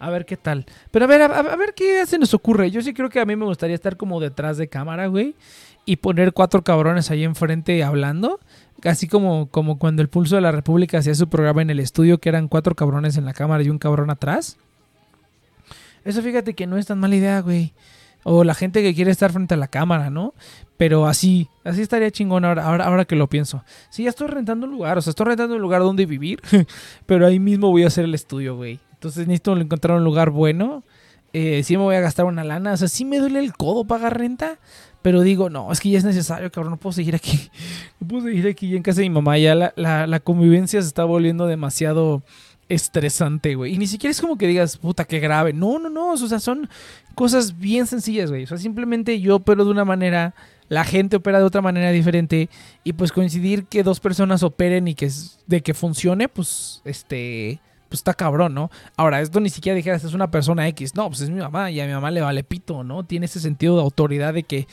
A ver qué tal. Pero a ver, a, a, ver qué se nos ocurre. Yo sí creo que a mí me gustaría estar como detrás de cámara, güey. Y poner cuatro cabrones ahí enfrente hablando. Así como, como cuando el Pulso de la República hacía su programa en el estudio, que eran cuatro cabrones en la cámara y un cabrón atrás. Eso fíjate que no es tan mala idea, güey. O la gente que quiere estar frente a la cámara, ¿no? Pero así, así estaría chingón ahora, ahora, ahora que lo pienso. Sí, ya estoy rentando un lugar, o sea, estoy rentando un lugar donde vivir, pero ahí mismo voy a hacer el estudio, güey. Entonces necesito encontrar un lugar bueno. Eh, sí me voy a gastar una lana, o sea, sí me duele el codo pagar renta, pero digo, no, es que ya es necesario, cabrón, no puedo seguir aquí. No puedo seguir aquí en casa de mi mamá, ya la, la, convivencia se está volviendo demasiado estresante, güey. Y ni siquiera es como que digas, puta, qué grave. No, no, no. O sea, son cosas bien sencillas, güey. O sea, simplemente yo opero de una manera, la gente opera de otra manera diferente. Y pues coincidir que dos personas operen y que de que funcione, pues, este. Pues está cabrón, ¿no? Ahora, esto ni siquiera dijeras, es una persona X. No, pues es mi mamá y a mi mamá le vale pito, ¿no? Tiene ese sentido de autoridad de que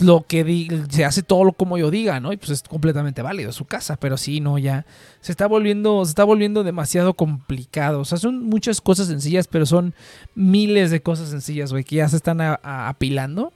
lo que se hace todo lo como yo diga, ¿no? Y pues es completamente válido su casa, pero sí, no, ya se está volviendo, se está volviendo demasiado complicado. O sea, son muchas cosas sencillas, pero son miles de cosas sencillas, güey, que ya se están apilando.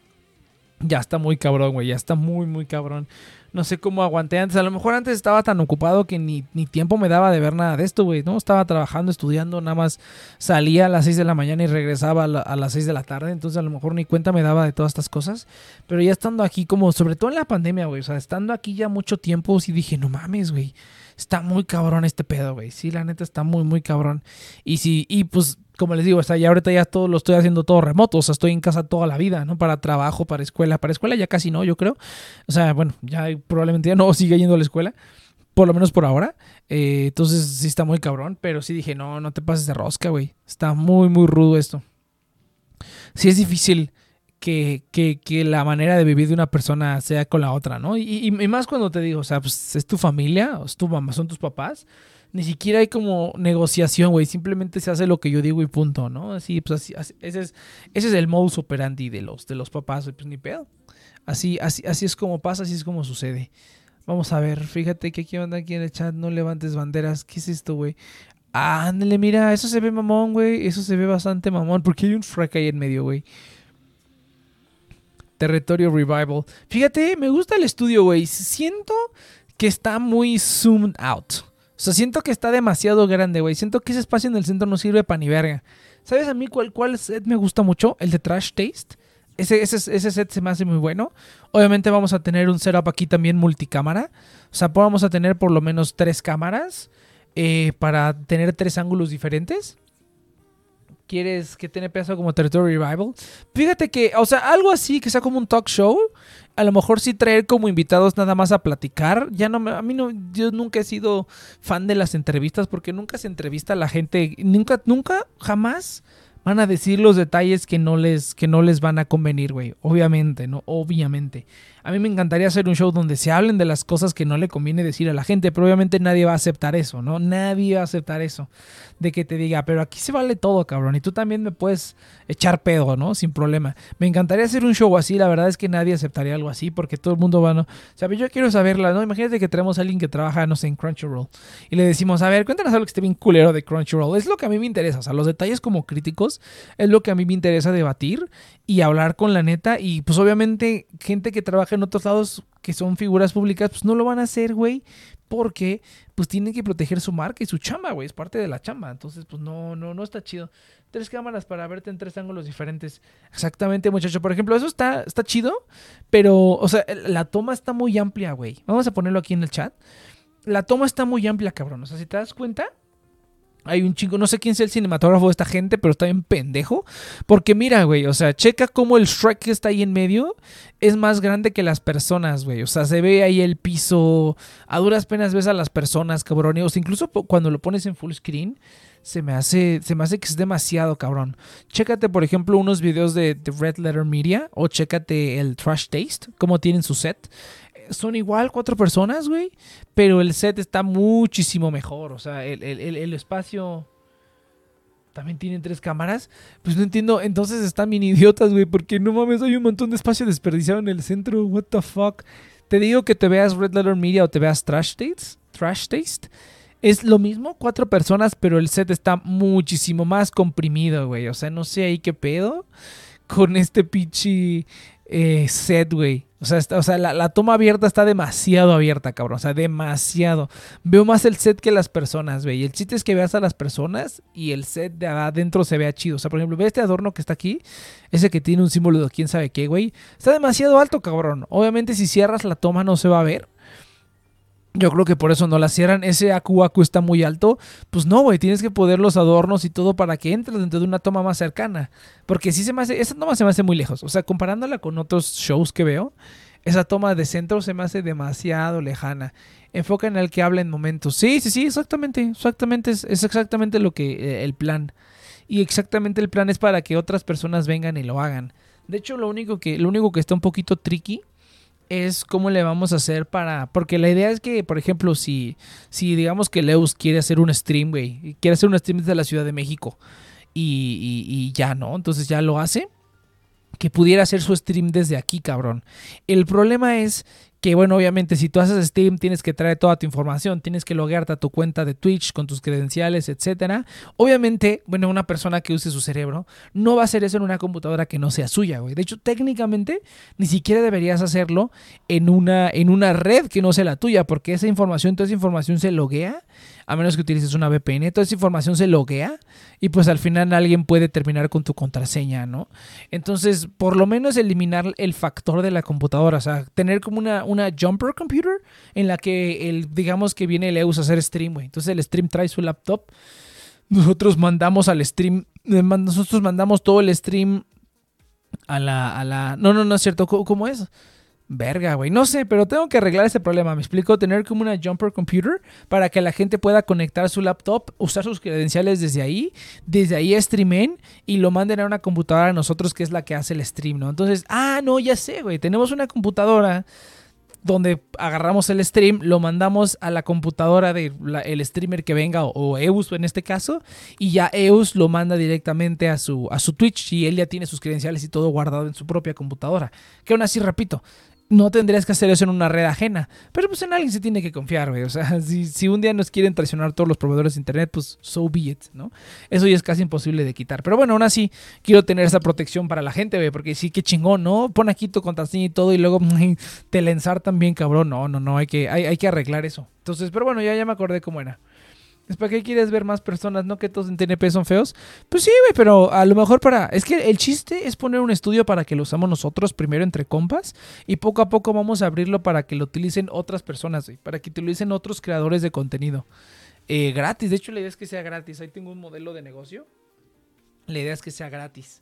Ya está muy cabrón, güey, ya está muy, muy cabrón. No sé cómo aguanté antes. A lo mejor antes estaba tan ocupado que ni, ni tiempo me daba de ver nada de esto, güey. No, estaba trabajando, estudiando, nada más salía a las 6 de la mañana y regresaba a, a, las 6 de la tarde. Entonces a lo mejor ni cuenta me daba de todas estas cosas. Pero ya estando aquí, como sobre todo en la pandemia, güey. O sea, estando aquí ya mucho tiempo, sí dije, no mames, güey. Está muy cabrón este pedo, güey. Sí, la neta está muy, muy cabrón. Y sí, y pues como les digo, o ya ahorita ya todo lo estoy haciendo todo remoto, o sea, estoy en casa toda la vida, ¿no? Para trabajo, para escuela, para escuela ya casi no, yo creo. O sea, bueno, ya probablemente ya no siga yendo a la escuela, por lo menos por ahora. Eh, entonces sí está muy cabrón, pero sí dije, no, no te pases de rosca, güey. Está muy, muy rudo esto. Sí es difícil que, que, que, la manera de vivir de una persona sea con la otra, ¿no? Y, más cuando te digo, o sea, pues es tu familia, es tu mamá, son tus papás ni siquiera hay como negociación, güey. Simplemente se hace lo que yo digo y punto, ¿no? Así, pues así, ese, es, ese es el modus operandi de los, de los papás, pues ni pedo. Así, así, así es como pasa, así es como sucede. Vamos a ver, fíjate que aquí anda aquí en el chat, no levantes banderas. ¿Qué es esto, güey? Ándale, mira, eso se ve mamón, güey. Eso se ve bastante mamón. Porque hay un frack ahí en medio, güey. Territorio Revival. Fíjate, me gusta el estudio, güey. Siento que está muy zoomed out. O sea, siento que está demasiado grande, güey. Siento que ese espacio en el centro no sirve para ni verga. ¿Sabes a mí cuál, cuál set me gusta mucho? El de Trash Taste. Ese, ese, ese, set se me hace muy bueno. Obviamente vamos a tener un setup aquí también multicámara. O sea, vamos a tener por lo menos tres cámaras eh, para tener tres ángulos diferentes. ¿Quieres que tenga peso como Territory Revival? Fíjate que, o sea, algo así que sea como un talk show. A lo mejor sí traer como invitados nada más a platicar. Ya no a mí no, yo nunca he sido fan de las entrevistas porque nunca se entrevista a la gente. Nunca, nunca, jamás van a decir los detalles que no les, que no les van a convenir, güey. Obviamente, ¿no? Obviamente. A mí me encantaría hacer un show donde se hablen de las cosas que no le conviene decir a la gente, pero obviamente nadie va a aceptar eso, ¿no? Nadie va a aceptar eso. De que te diga, pero aquí se vale todo, cabrón. Y tú también me puedes echar pedo, ¿no? Sin problema. Me encantaría hacer un show así. La verdad es que nadie aceptaría algo así porque todo el mundo va, ¿no? O sea, yo quiero saberla, ¿no? Imagínate que tenemos a alguien que trabaja, no sé, en Crunchyroll. Y le decimos, a ver, cuéntanos algo que esté bien culero de Crunchyroll. Es lo que a mí me interesa. O sea, los detalles como críticos es lo que a mí me interesa debatir y hablar con la neta. Y pues obviamente gente que trabaja en otros lados que son figuras públicas, pues no lo van a hacer, güey, porque pues tienen que proteger su marca y su chamba, güey, es parte de la chamba. Entonces, pues no, no, no está chido. Tres cámaras para verte en tres ángulos diferentes. Exactamente, muchacho. Por ejemplo, eso está, está chido, pero, o sea, la toma está muy amplia, güey. Vamos a ponerlo aquí en el chat. La toma está muy amplia, cabrón. O sea, si te das cuenta, hay un chingo, no sé quién sea el cinematógrafo de esta gente, pero está bien pendejo. Porque mira, güey, o sea, checa cómo el Shrek que está ahí en medio es más grande que las personas, güey. O sea, se ve ahí el piso, a duras penas ves a las personas, cabrón. O sea, incluso cuando lo pones en full screen, se me hace, se me hace que es demasiado, cabrón. Chécate, por ejemplo, unos videos de, de Red Letter Media o chécate el Trash Taste, cómo tienen su set son igual cuatro personas, güey. Pero el set está muchísimo mejor. O sea, el, el, el, espacio. también tienen tres cámaras. Pues no entiendo, entonces están bien idiotas, güey, porque no mames, hay un montón de espacio desperdiciado en el centro. What the fuck? Te digo que te veas Red Letter Media o te veas Trash Taste. Trash Taste. Es lo mismo, cuatro personas, pero el set está muchísimo más comprimido, güey. O sea, no sé ahí qué pedo con este pinche eh, set, güey. O sea, o sea la, toma abierta está demasiado abierta, cabrón. O sea, demasiado. Veo más el set que las personas, güey. Y el chiste es que veas a las personas y el set de adentro se vea chido. O sea, por ejemplo, ve este adorno que está aquí. Ese que tiene un símbolo de quién sabe qué, güey. Está demasiado alto, cabrón. Obviamente, si cierras la toma no se va a ver. Yo creo que por eso no la cierran. Ese Aku Aku está muy alto. Pues no, güey. Tienes que poder los adornos y todo para que entre dentro de una toma más cercana. Porque si se me hace. Esa toma se me hace muy lejos. O sea, comparándola con otros shows que veo. Esa toma de centro se me hace demasiado lejana. Enfoca en el que habla en momentos. Sí, sí, sí, exactamente. Exactamente. Es, exactamente lo que. Eh, el plan. Y exactamente el plan es para que otras personas vengan y lo hagan. De hecho, lo único que, lo único que está un poquito tricky es cómo le vamos a hacer para... Porque la idea es que, por ejemplo, si, si digamos que Leus quiere hacer un stream, güey, quiere hacer un stream desde la Ciudad de México y, y ya, ¿no? Entonces ya lo hace. Que pudiera hacer su stream desde aquí, cabrón. El problema es que bueno, obviamente si tú haces Steam tienes que traer toda tu información, tienes que loguearte a tu cuenta de Twitch con tus credenciales, etcétera. Obviamente, bueno, una persona que use su cerebro no va a hacer eso en una computadora que no sea suya, güey. De hecho, técnicamente ni siquiera deberías hacerlo en una en una red que no sea la tuya, porque esa información, toda esa información se loguea a menos que utilices una VPN, toda esa información se loguea y pues al final alguien puede terminar con tu contraseña, ¿no? Entonces, por lo menos eliminar el factor de la computadora, o sea, tener como una, una jumper computer en la que el, digamos que viene el EUS a hacer stream, güey. Entonces el stream trae su laptop, nosotros mandamos al stream, eh, nosotros mandamos todo el stream a la, a la, no, no, no es cierto, ¿cómo es? Verga, güey. No sé, pero tengo que arreglar ese problema. Me explico, tener como una jumper computer para que la gente pueda conectar su laptop, usar sus credenciales desde ahí, desde ahí streamen y lo manden a una computadora a nosotros que es la que hace el stream, ¿no? Entonces, ah, no, ya sé, güey. Tenemos una computadora donde agarramos el stream, lo mandamos a la computadora del el streamer que venga o, Eus en este caso y ya Eus lo manda directamente a su, a su Twitch y él ya tiene sus credenciales y todo guardado en su propia computadora. Que aún así, repito, no tendrías que hacer eso en una red ajena. Pero pues en alguien se tiene que confiar, güey. O sea, si, un día nos quieren traicionar todos los proveedores de internet, pues so be it, ¿no? Eso ya es casi imposible de quitar. Pero bueno, aún así, quiero tener esa protección para la gente, güey. Porque sí, qué chingón, ¿no? Pon aquí tu contraseña y todo y luego te lanzar también, cabrón. No, no, no, hay que, hay, hay que arreglar eso. Entonces, pero bueno, ya, ya me acordé cómo era. ¿Para qué quieres ver más personas? ¿No que todos en TNP son feos? Pues sí, güey, pero a lo mejor para... Es que el chiste es poner un estudio para que lo usamos nosotros primero entre compas y poco a poco vamos a abrirlo para que lo utilicen otras personas, güey, para que utilicen otros creadores de contenido. Eh, gratis, de hecho la idea es que sea gratis. Ahí tengo un modelo de negocio. La idea es que sea gratis.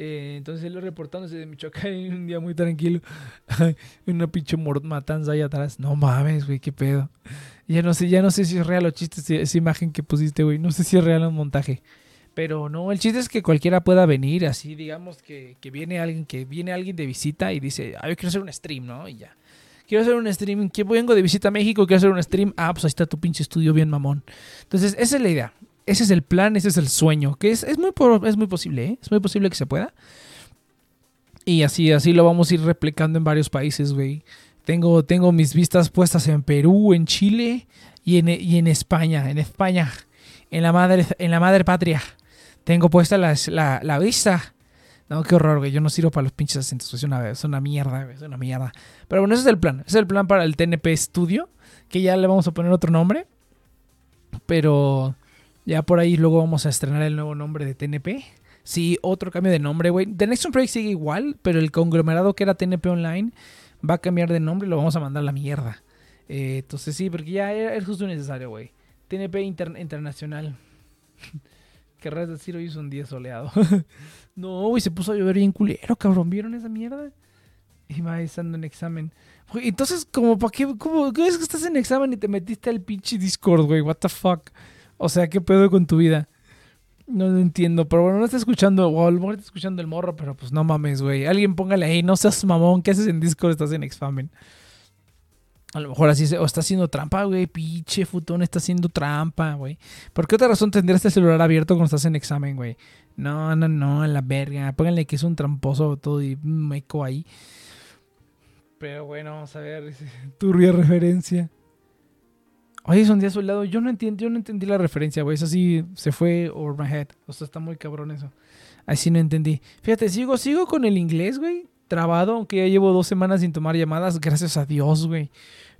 Eh, entonces lo reportándose de Michoacán un día muy tranquilo. Una pinche matanza ahí atrás. No mames, güey, qué pedo. Ya no sé, ya no sé si es real o chiste esa imagen que pusiste, güey. No sé si es real o un montaje. Pero no, el chiste es que cualquiera pueda venir, así digamos que, viene alguien, que viene alguien de visita y dice, ah, yo quiero hacer un stream, ¿no? Y ya. Quiero hacer un stream, que vengo de visita a México, quiero hacer un stream. Ah, pues ahí está tu pinche estudio bien mamón. Entonces, esa es la idea. Ese es el plan, ese es el sueño. Que es, es, muy, es muy posible, ¿eh? Es muy posible que se pueda. Y así, así lo vamos a ir replicando en varios países, güey. Tengo, tengo mis vistas puestas en Perú, en Chile y en, y en España. En España. En la madre, en la madre patria. Tengo puesta la, la, vista. No, qué horror, güey. Yo no sirvo para los pinches acentos. Es una, es una mierda, güey. Es una mierda. Pero bueno, ese es el plan. Ese es el plan para el TNP Studio. Que ya le vamos a poner otro nombre. Pero ya por ahí luego vamos a estrenar el nuevo nombre de TNP. Sí, otro cambio de nombre, güey. The Next Project sigue igual, pero el conglomerado que era TNP Online va a cambiar de nombre y lo vamos a mandar a la mierda. Eh, entonces sí, porque ya es justo necesario, güey. TNP Internacional. Querrás decir hoy es un día soleado. no, güey, se puso a llover bien culero, cabrón. ¿Vieron esa mierda? Y va estando en examen. entonces, como para qué, cómo, es que estás en examen y te metiste al pinche Discord, güey? What the fuck? O sea, ¿qué pedo con tu vida? No lo entiendo, pero bueno, no está escuchando, o a lo mejor está escuchando el morro, pero pues no mames, güey. Alguien póngale ahí, no seas mamón, ¿qué haces en Discord? Estás en Exfamen. A lo mejor así se, o está haciendo trampa, güey. Pinche futón está haciendo trampa, güey. ¿Por qué otra razón tendrías este celular abierto cuando estás en examen, güey? No, no, no, en la verga. Pónganle que es un tramposo todo y meco ahí. Pero bueno, vamos a ver. Turbia referencia. Oye, es un día a su lado. Yo no entiendo, yo no entendí la referencia, güey. Eso sí se fue over my head. O sea, está muy cabrón eso. Así no entendí. Fíjate, sigo, sigo con el inglés, güey. Trabado, aunque ya llevo dos semanas sin tomar llamadas. Gracias a Dios, güey.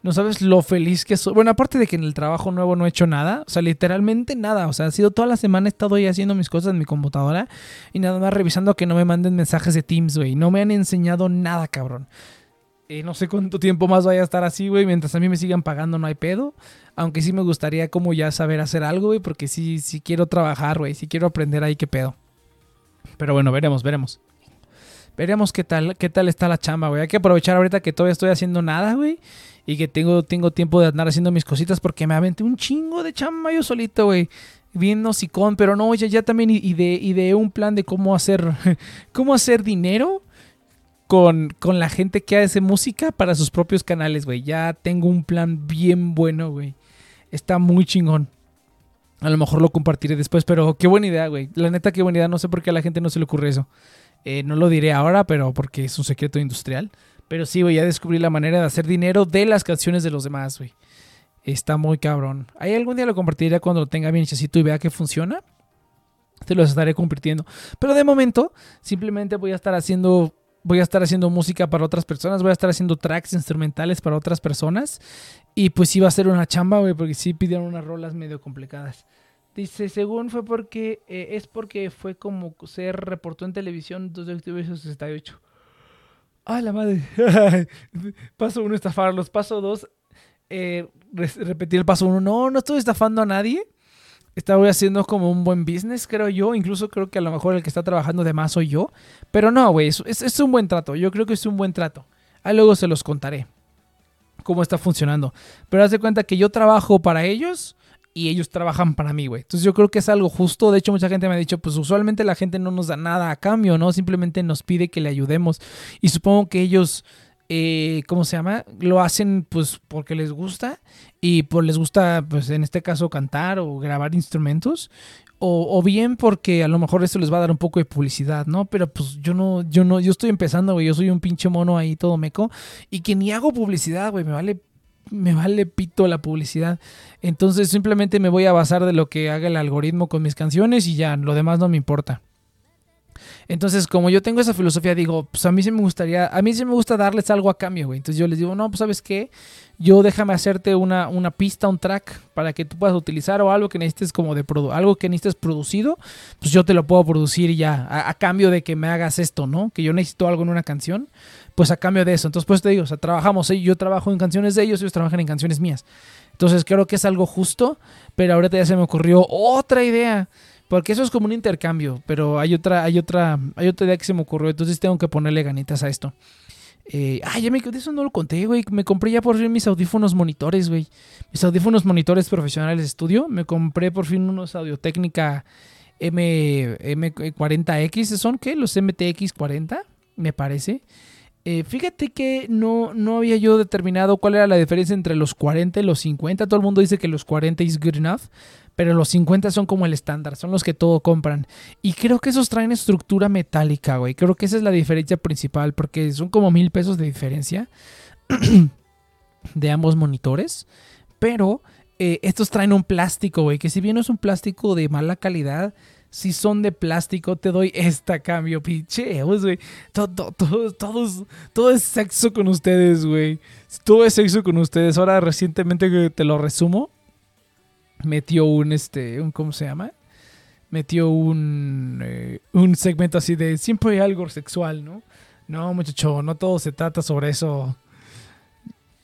No sabes lo feliz que soy. Bueno, aparte de que en el trabajo nuevo no he hecho nada. O sea, literalmente nada. O sea, ha sido toda la semana he estado ahí haciendo mis cosas en mi computadora. Y nada más revisando que no me manden mensajes de Teams, güey. No me han enseñado nada, cabrón. Eh, no sé cuánto tiempo más vaya a estar así, güey. Mientras a mí me sigan pagando, no hay pedo. Aunque sí me gustaría como ya saber hacer algo, güey. Porque sí, sí quiero trabajar, güey. Sí quiero aprender ahí qué pedo. Pero bueno, veremos, veremos. Veremos qué tal, qué tal está la chamba, güey. Hay que aprovechar ahorita que todavía estoy haciendo nada, güey. Y que tengo, tengo tiempo de andar haciendo mis cositas porque me aventé un chingo de chamba yo solito, güey. Viendo con pero no, ya, ya también ideé, un plan de cómo hacer, cómo hacer dinero con, con la gente que hace música para sus propios canales, güey. Ya tengo un plan bien bueno, güey. Está muy chingón. A lo mejor lo compartiré después, pero qué buena idea, güey. La neta, qué buena idea. No sé por qué a la gente no se le ocurre eso. Eh, no lo diré ahora, pero porque es un secreto industrial. Pero sí, güey, ya descubrí la manera de hacer dinero de las canciones de los demás, güey. Está muy cabrón. Ahí algún día lo compartiré cuando lo tenga bien hechecito y vea que funciona. Te los estaré compartiendo. Pero de momento, simplemente voy a estar haciendo voy a estar haciendo música para otras personas, voy a estar haciendo tracks instrumentales para otras personas. Y pues sí va a ser una chamba, güey, porque sí pidieron unas rolas medio complicadas. Dice, según fue porque, eh, es porque fue como se reportó en televisión 2 de octubre de 68. ¡Ah, la madre! paso uno, estafarlos. Paso dos, eh, repetir el paso uno. No, no estoy estafando a nadie. Estaba haciendo como un buen business, creo yo. Incluso creo que a lo mejor el que está trabajando de más soy yo. Pero no, güey, es, un buen trato. Yo creo que es un buen trato. Ahí luego se los contaré cómo está funcionando. Pero haz de cuenta que yo trabajo para ellos y ellos trabajan para mí, güey. Entonces yo creo que es algo justo. De hecho, mucha gente me ha dicho, pues usualmente la gente no nos da nada a cambio, ¿no? Simplemente nos pide que le ayudemos. Y supongo que ellos eh, ¿cómo se llama? Lo hacen pues porque les gusta y pues les gusta, pues en este caso, cantar o grabar instrumentos. O, bien porque a lo mejor eso les va a dar un poco de publicidad, ¿no? Pero pues yo no, yo no, yo estoy empezando, güey. Yo soy un pinche mono ahí todo meco. Y que ni hago publicidad, güey. Me vale, me vale pito la publicidad. Entonces simplemente me voy a basar de lo que haga el algoritmo con mis canciones y ya, lo demás no me importa. Entonces, como yo tengo esa filosofía, digo, pues a mí sí me gustaría, a mí sí me gusta darles algo a cambio, güey. Entonces yo les digo, no, pues sabes qué, yo déjame hacerte una, una pista, un track para que tú puedas utilizar o algo que necesites como de algo que necesites producido, pues yo te lo puedo producir ya, a, cambio de que me hagas esto, ¿no? Que yo necesito algo en una canción, pues a cambio de eso. Entonces, pues te digo, o sea, trabajamos, yo trabajo en canciones de ellos, ellos trabajan en canciones mías. Entonces creo que es algo justo, pero ahorita ya se me ocurrió otra idea porque eso es como un intercambio, pero hay otra, hay otra, hay otra idea que se me ocurrió, entonces tengo que ponerle ganitas a esto. Eh, ah, ya me de eso no lo conté, güey. Me compré ya por fin mis audífonos monitores, güey. Mis audífonos monitores profesionales de estudio. Me compré por fin unos Audio Técnica M, M40X. ¿Son qué? Los MTX40, me parece. Eh, fíjate que no, no había yo determinado cuál era la diferencia entre los 40 y los 50. Todo el mundo dice que los 40 es good enough pero los 50 son como el estándar, son los que todo compran. Y creo que esos traen estructura metálica, güey. Creo que esa es la diferencia principal, porque son como mil pesos de diferencia de ambos monitores. Pero eh, estos traen un plástico, güey, que si bien es un plástico de mala calidad, si son de plástico, te doy esta cambio, pinche, güey. Todo, todo, todo, todo, es sexo con ustedes, güey. Todo es sexo con ustedes. Ahora recientemente te lo resumo, metió un, este, un, ¿cómo se llama? Metió un, eh, un segmento así de siempre hay algo sexual, ¿no? No, muchacho, no todo se trata sobre eso.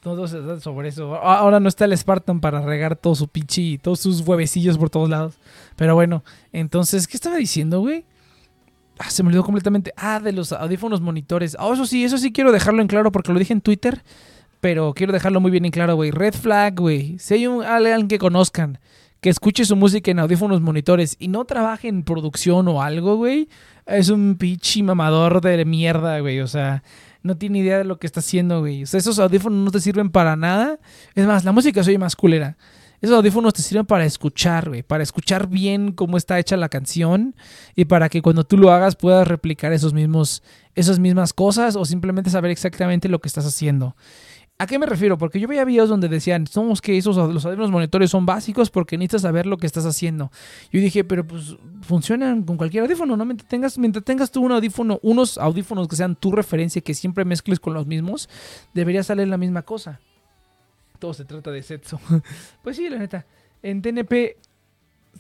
Todo se trata sobre eso. Ahora no está el Spartan para regar todo su pichi, todos sus huevecillos por todos lados. Pero bueno, entonces, ¿qué estaba diciendo, güey? Ah, se me olvidó completamente. Ah, de los audífonos monitores. Ah, eso sí, eso sí quiero dejarlo en claro porque lo dije en Twitter pero quiero dejarlo muy bien en claro, güey. Red flag, güey. Si hay un, alguien que conozcan, que escuche su música en audífonos monitores y no trabaje en producción o algo, güey, es un pinche mamador de mierda, güey. O sea, no tiene idea de lo que está haciendo, güey. O sea, esos audífonos no te sirven para nada. Es más, la música soy más culera. Esos audífonos te sirven para escuchar, güey, para escuchar bien cómo está hecha la canción y para que cuando tú lo hagas puedas replicar esos mismos, esas mismas cosas o simplemente saber exactamente lo que estás haciendo. ¿A qué me refiero? Porque yo veía videos donde decían, somos que esos los audífonos monitores son básicos porque necesitas saber lo que estás haciendo. Yo dije, pero pues funcionan con cualquier audífono, ¿no? Mientras tengas, mientras tengas tú un audífono, unos audífonos que sean tu referencia, que siempre mezcles con los mismos, debería salir la misma cosa todo se trata de sexo. pues sí, la neta. En TNP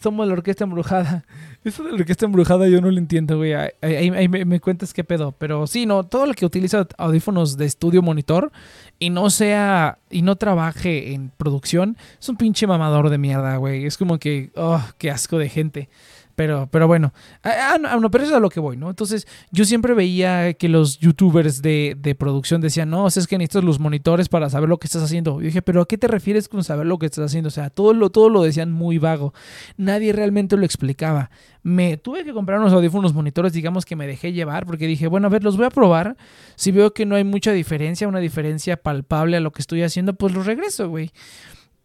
somos la orquesta embrujada. Eso de la orquesta embrujada yo no lo entiendo, güey. Ahí, me, cuentas qué pedo. Pero sí, no, todo lo que utiliza audífonos de estudio monitor y no sea, y no trabaje en producción, es un pinche mamador de mierda, güey. Es como que, oh, qué asco de gente. Pero, pero bueno, ah, ah, no, pero eso es a lo que voy, ¿no? Entonces, yo siempre veía que los youtubers de, de producción decían, no, es que necesitas los monitores para saber lo que estás haciendo. Yo dije, pero ¿a qué te refieres con saber lo que estás haciendo? O sea, todo lo, todo lo decían muy vago. Nadie realmente lo explicaba. Me tuve que comprar unos audífonos monitores, digamos que me dejé llevar, porque dije, bueno, a ver, los voy a probar. Si veo que no hay mucha diferencia, una diferencia palpable a lo que estoy haciendo, pues los regreso, güey.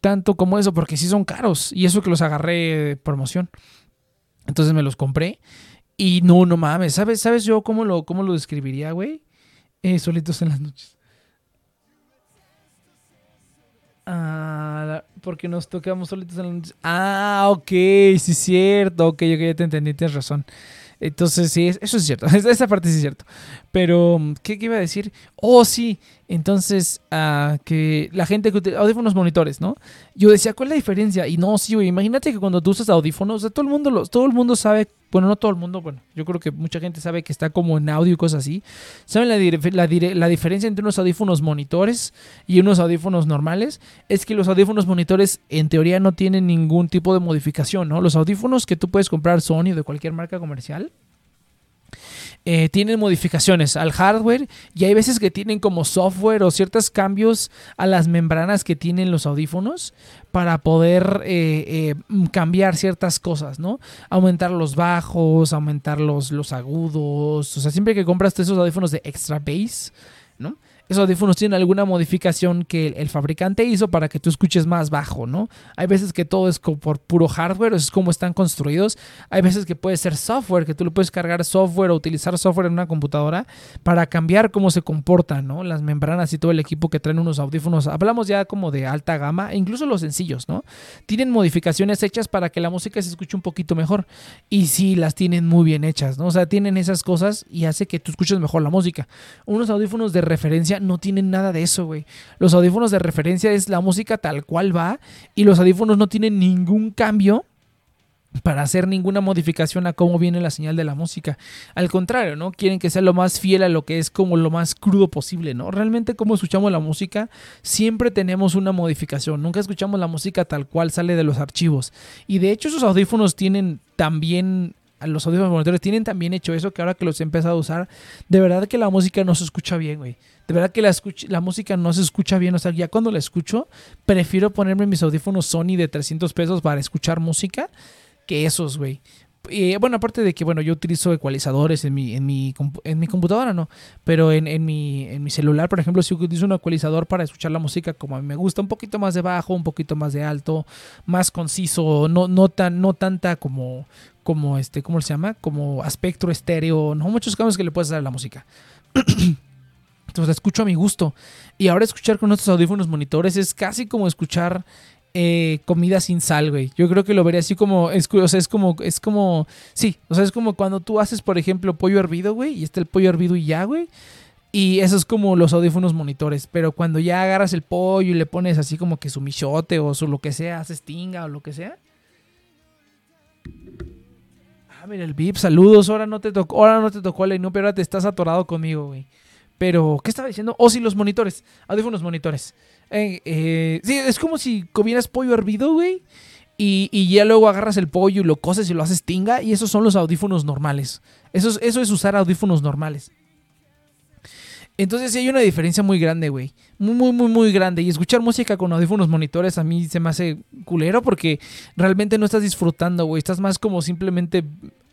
Tanto como eso, porque sí son caros. Y eso que los agarré de promoción. Entonces me los compré. Y no, no mames. ¿Sabes, ¿sabes yo cómo lo, cómo lo describiría, güey? Eh, solitos en las noches. Ah, porque nos tocamos solitos en las noches. Ah, ok, sí es cierto. Ok, ok, ya te entendí, tienes razón. Entonces, sí, eso es cierto. Esa parte sí es cierto. Pero, ¿qué, iba a decir? Oh, sí. Entonces, uh, que la gente que utiliza audífonos monitores, ¿no? Yo decía, ¿cuál es la diferencia? Y no, sí. Imagínate que cuando tú usas audífonos, todo el mundo, todo el mundo sabe, bueno, no todo el mundo, bueno, yo creo que mucha gente sabe que está como en audio y cosas así. ¿Saben la, la, diferencia entre unos audífonos monitores y unos audífonos normales? Es que los audífonos monitores, en teoría, no tienen ningún tipo de modificación, ¿no? Los audífonos que tú puedes comprar Sony de cualquier marca comercial eh, tienen modificaciones al hardware y hay veces que tienen como software o ciertos cambios a las membranas que tienen los audífonos para poder eh, eh, cambiar ciertas cosas, ¿no? Aumentar los bajos, aumentar los, los agudos, o sea, siempre que compras esos audífonos de extra bass, ¿no? Esos audífonos tienen alguna modificación que el, fabricante hizo para que tú escuches más bajo, ¿no? Hay veces que todo es por puro hardware, es como están construidos. Hay veces que puede ser software, que tú le puedes cargar software o utilizar software en una computadora para cambiar cómo se comportan, ¿no? Las membranas y todo el equipo que traen unos audífonos. Hablamos ya como de alta gama, e incluso los sencillos, ¿no? Tienen modificaciones hechas para que la música se escuche un poquito mejor. Y sí, las tienen muy bien hechas, ¿no? O sea, tienen esas cosas y hace que tú escuches mejor la música. Unos audífonos de referencia no tienen nada de eso, güey. Los audífonos de referencia es la música tal cual va y los audífonos no tienen ningún cambio para hacer ninguna modificación a cómo viene la señal de la música. Al contrario, ¿no? Quieren que sea lo más fiel a lo que es como lo más crudo posible, ¿no? Realmente como escuchamos la música, siempre tenemos una modificación. Nunca escuchamos la música tal cual sale de los archivos. Y de hecho esos audífonos tienen también los audífonos monitores tienen también hecho eso que ahora que los he empezado a usar, de verdad que la música no se escucha bien, güey de verdad que la, la música no se escucha bien. O sea, ya cuando la escucho, prefiero ponerme mis audífonos Sony de 300 pesos para escuchar música que esos, güey. Y bueno, aparte de que, bueno, yo utilizo ecualizadores en mi, en mi, en mi computadora, ¿no? Pero en, en, mi, en mi celular, por ejemplo, si utilizo un ecualizador para escuchar la música como a mí me gusta, un poquito más de bajo, un poquito más de alto, más conciso, no, no, tan, no tanta como, como este, ¿cómo se llama? Como aspecto estéreo, no muchos cambios que le puedes dar a la música. Entonces la escucho a mi gusto. Y ahora escuchar con nuestros audífonos monitores es casi como escuchar eh, comida sin sal, güey. Yo creo que lo vería así como, es, o sea, es como, es como, sí, o sea, es como cuando tú haces, por ejemplo, pollo hervido, güey, y está el pollo hervido y ya, güey. Y eso es como los audífonos monitores. Pero cuando ya agarras el pollo y le pones así como que su michote o su lo que sea, haces tinga o lo que sea. Ah, mira el VIP, saludos. Ahora no te tocó, ahora no te tocó la no, pero ahora te estás atorado conmigo, güey. Pero, ¿qué estaba diciendo? Oh, sí, los monitores. Audífonos monitores. Eh, sí, es como si comieras pollo hervido, güey. Y, y, ya luego agarras el pollo y lo coces y lo haces tinga. Y esos son los audífonos normales. Eso es, eso es usar audífonos normales. Entonces sí hay una diferencia muy grande, güey. Muy, muy, muy, muy grande. Y escuchar música con audífonos monitores a mí se me hace culero porque realmente no estás disfrutando, güey. Estás más como simplemente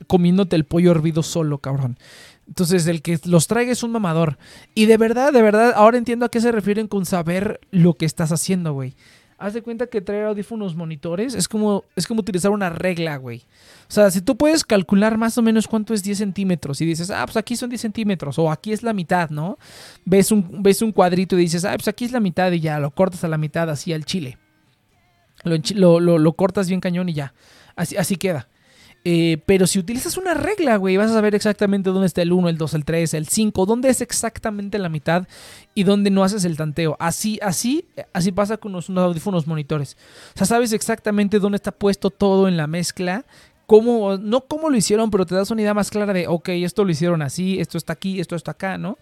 comiéndote el pollo hervido solo, cabrón. Entonces, el que los traiga es un mamador. Y de verdad, de verdad, ahora entiendo a qué se refieren con saber lo que estás haciendo, güey. Haz de cuenta que traer audífonos monitores es como, es como utilizar una regla, güey. O sea, si tú puedes calcular más o menos cuánto es 10 centímetros y dices, ah, pues aquí son 10 centímetros o aquí es la mitad, ¿no? Ves un, ves un cuadrito y dices, ah, pues aquí es la mitad y ya lo cortas a la mitad así al chile. Lo, lo, lo cortas bien cañón y ya. Así, así queda. Eh, pero si utilizas una regla, güey, vas a saber exactamente dónde está el 1, el 2, el 3, el 5, dónde es exactamente la mitad y dónde no haces el tanteo. Así, así, así pasa con los, audífonos monitores. O sea, sabes exactamente dónde está puesto todo en la mezcla. Cómo, no cómo lo hicieron, pero te das una idea más clara de, ok, esto lo hicieron así, esto está aquí, esto está acá, ¿no?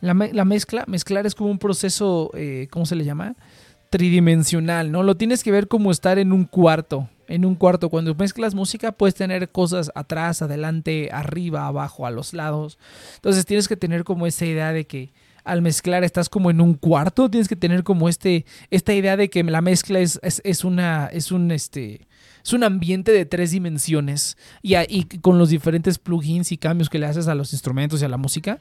La, mezcla, mezclar es como un proceso, eh, ¿cómo se le llama? Tridimensional, ¿no? Lo tienes que ver como estar en un cuarto en un cuarto. Cuando mezclas música puedes tener cosas atrás, adelante, arriba, abajo, a los lados. Entonces tienes que tener como esa idea de que al mezclar estás como en un cuarto. Tienes que tener como este, esta idea de que la mezcla es, es, una, es un, este, es un ambiente de tres dimensiones. Y, y con los diferentes plugins y cambios que le haces a los instrumentos y a la música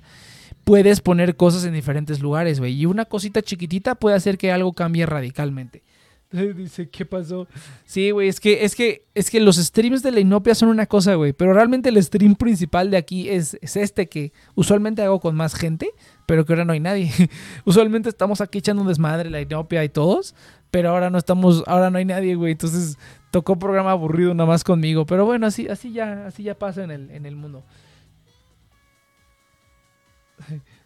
puedes poner cosas en diferentes lugares, güey. Y una cosita chiquitita puede hacer que algo cambie radicalmente. Dice, ¿qué pasó? Sí, güey, es que, es que, es que los streams de la Inopia son una cosa, güey. Pero realmente el stream principal de aquí es, este que usualmente hago con más gente, pero que ahora no hay nadie. usualmente estamos aquí echando un desmadre, la Inopia y todos, pero ahora no estamos, ahora no hay nadie, güey. Entonces tocó programa aburrido nada más conmigo. Pero bueno, así, así ya, así ya pasa en el, en el mundo.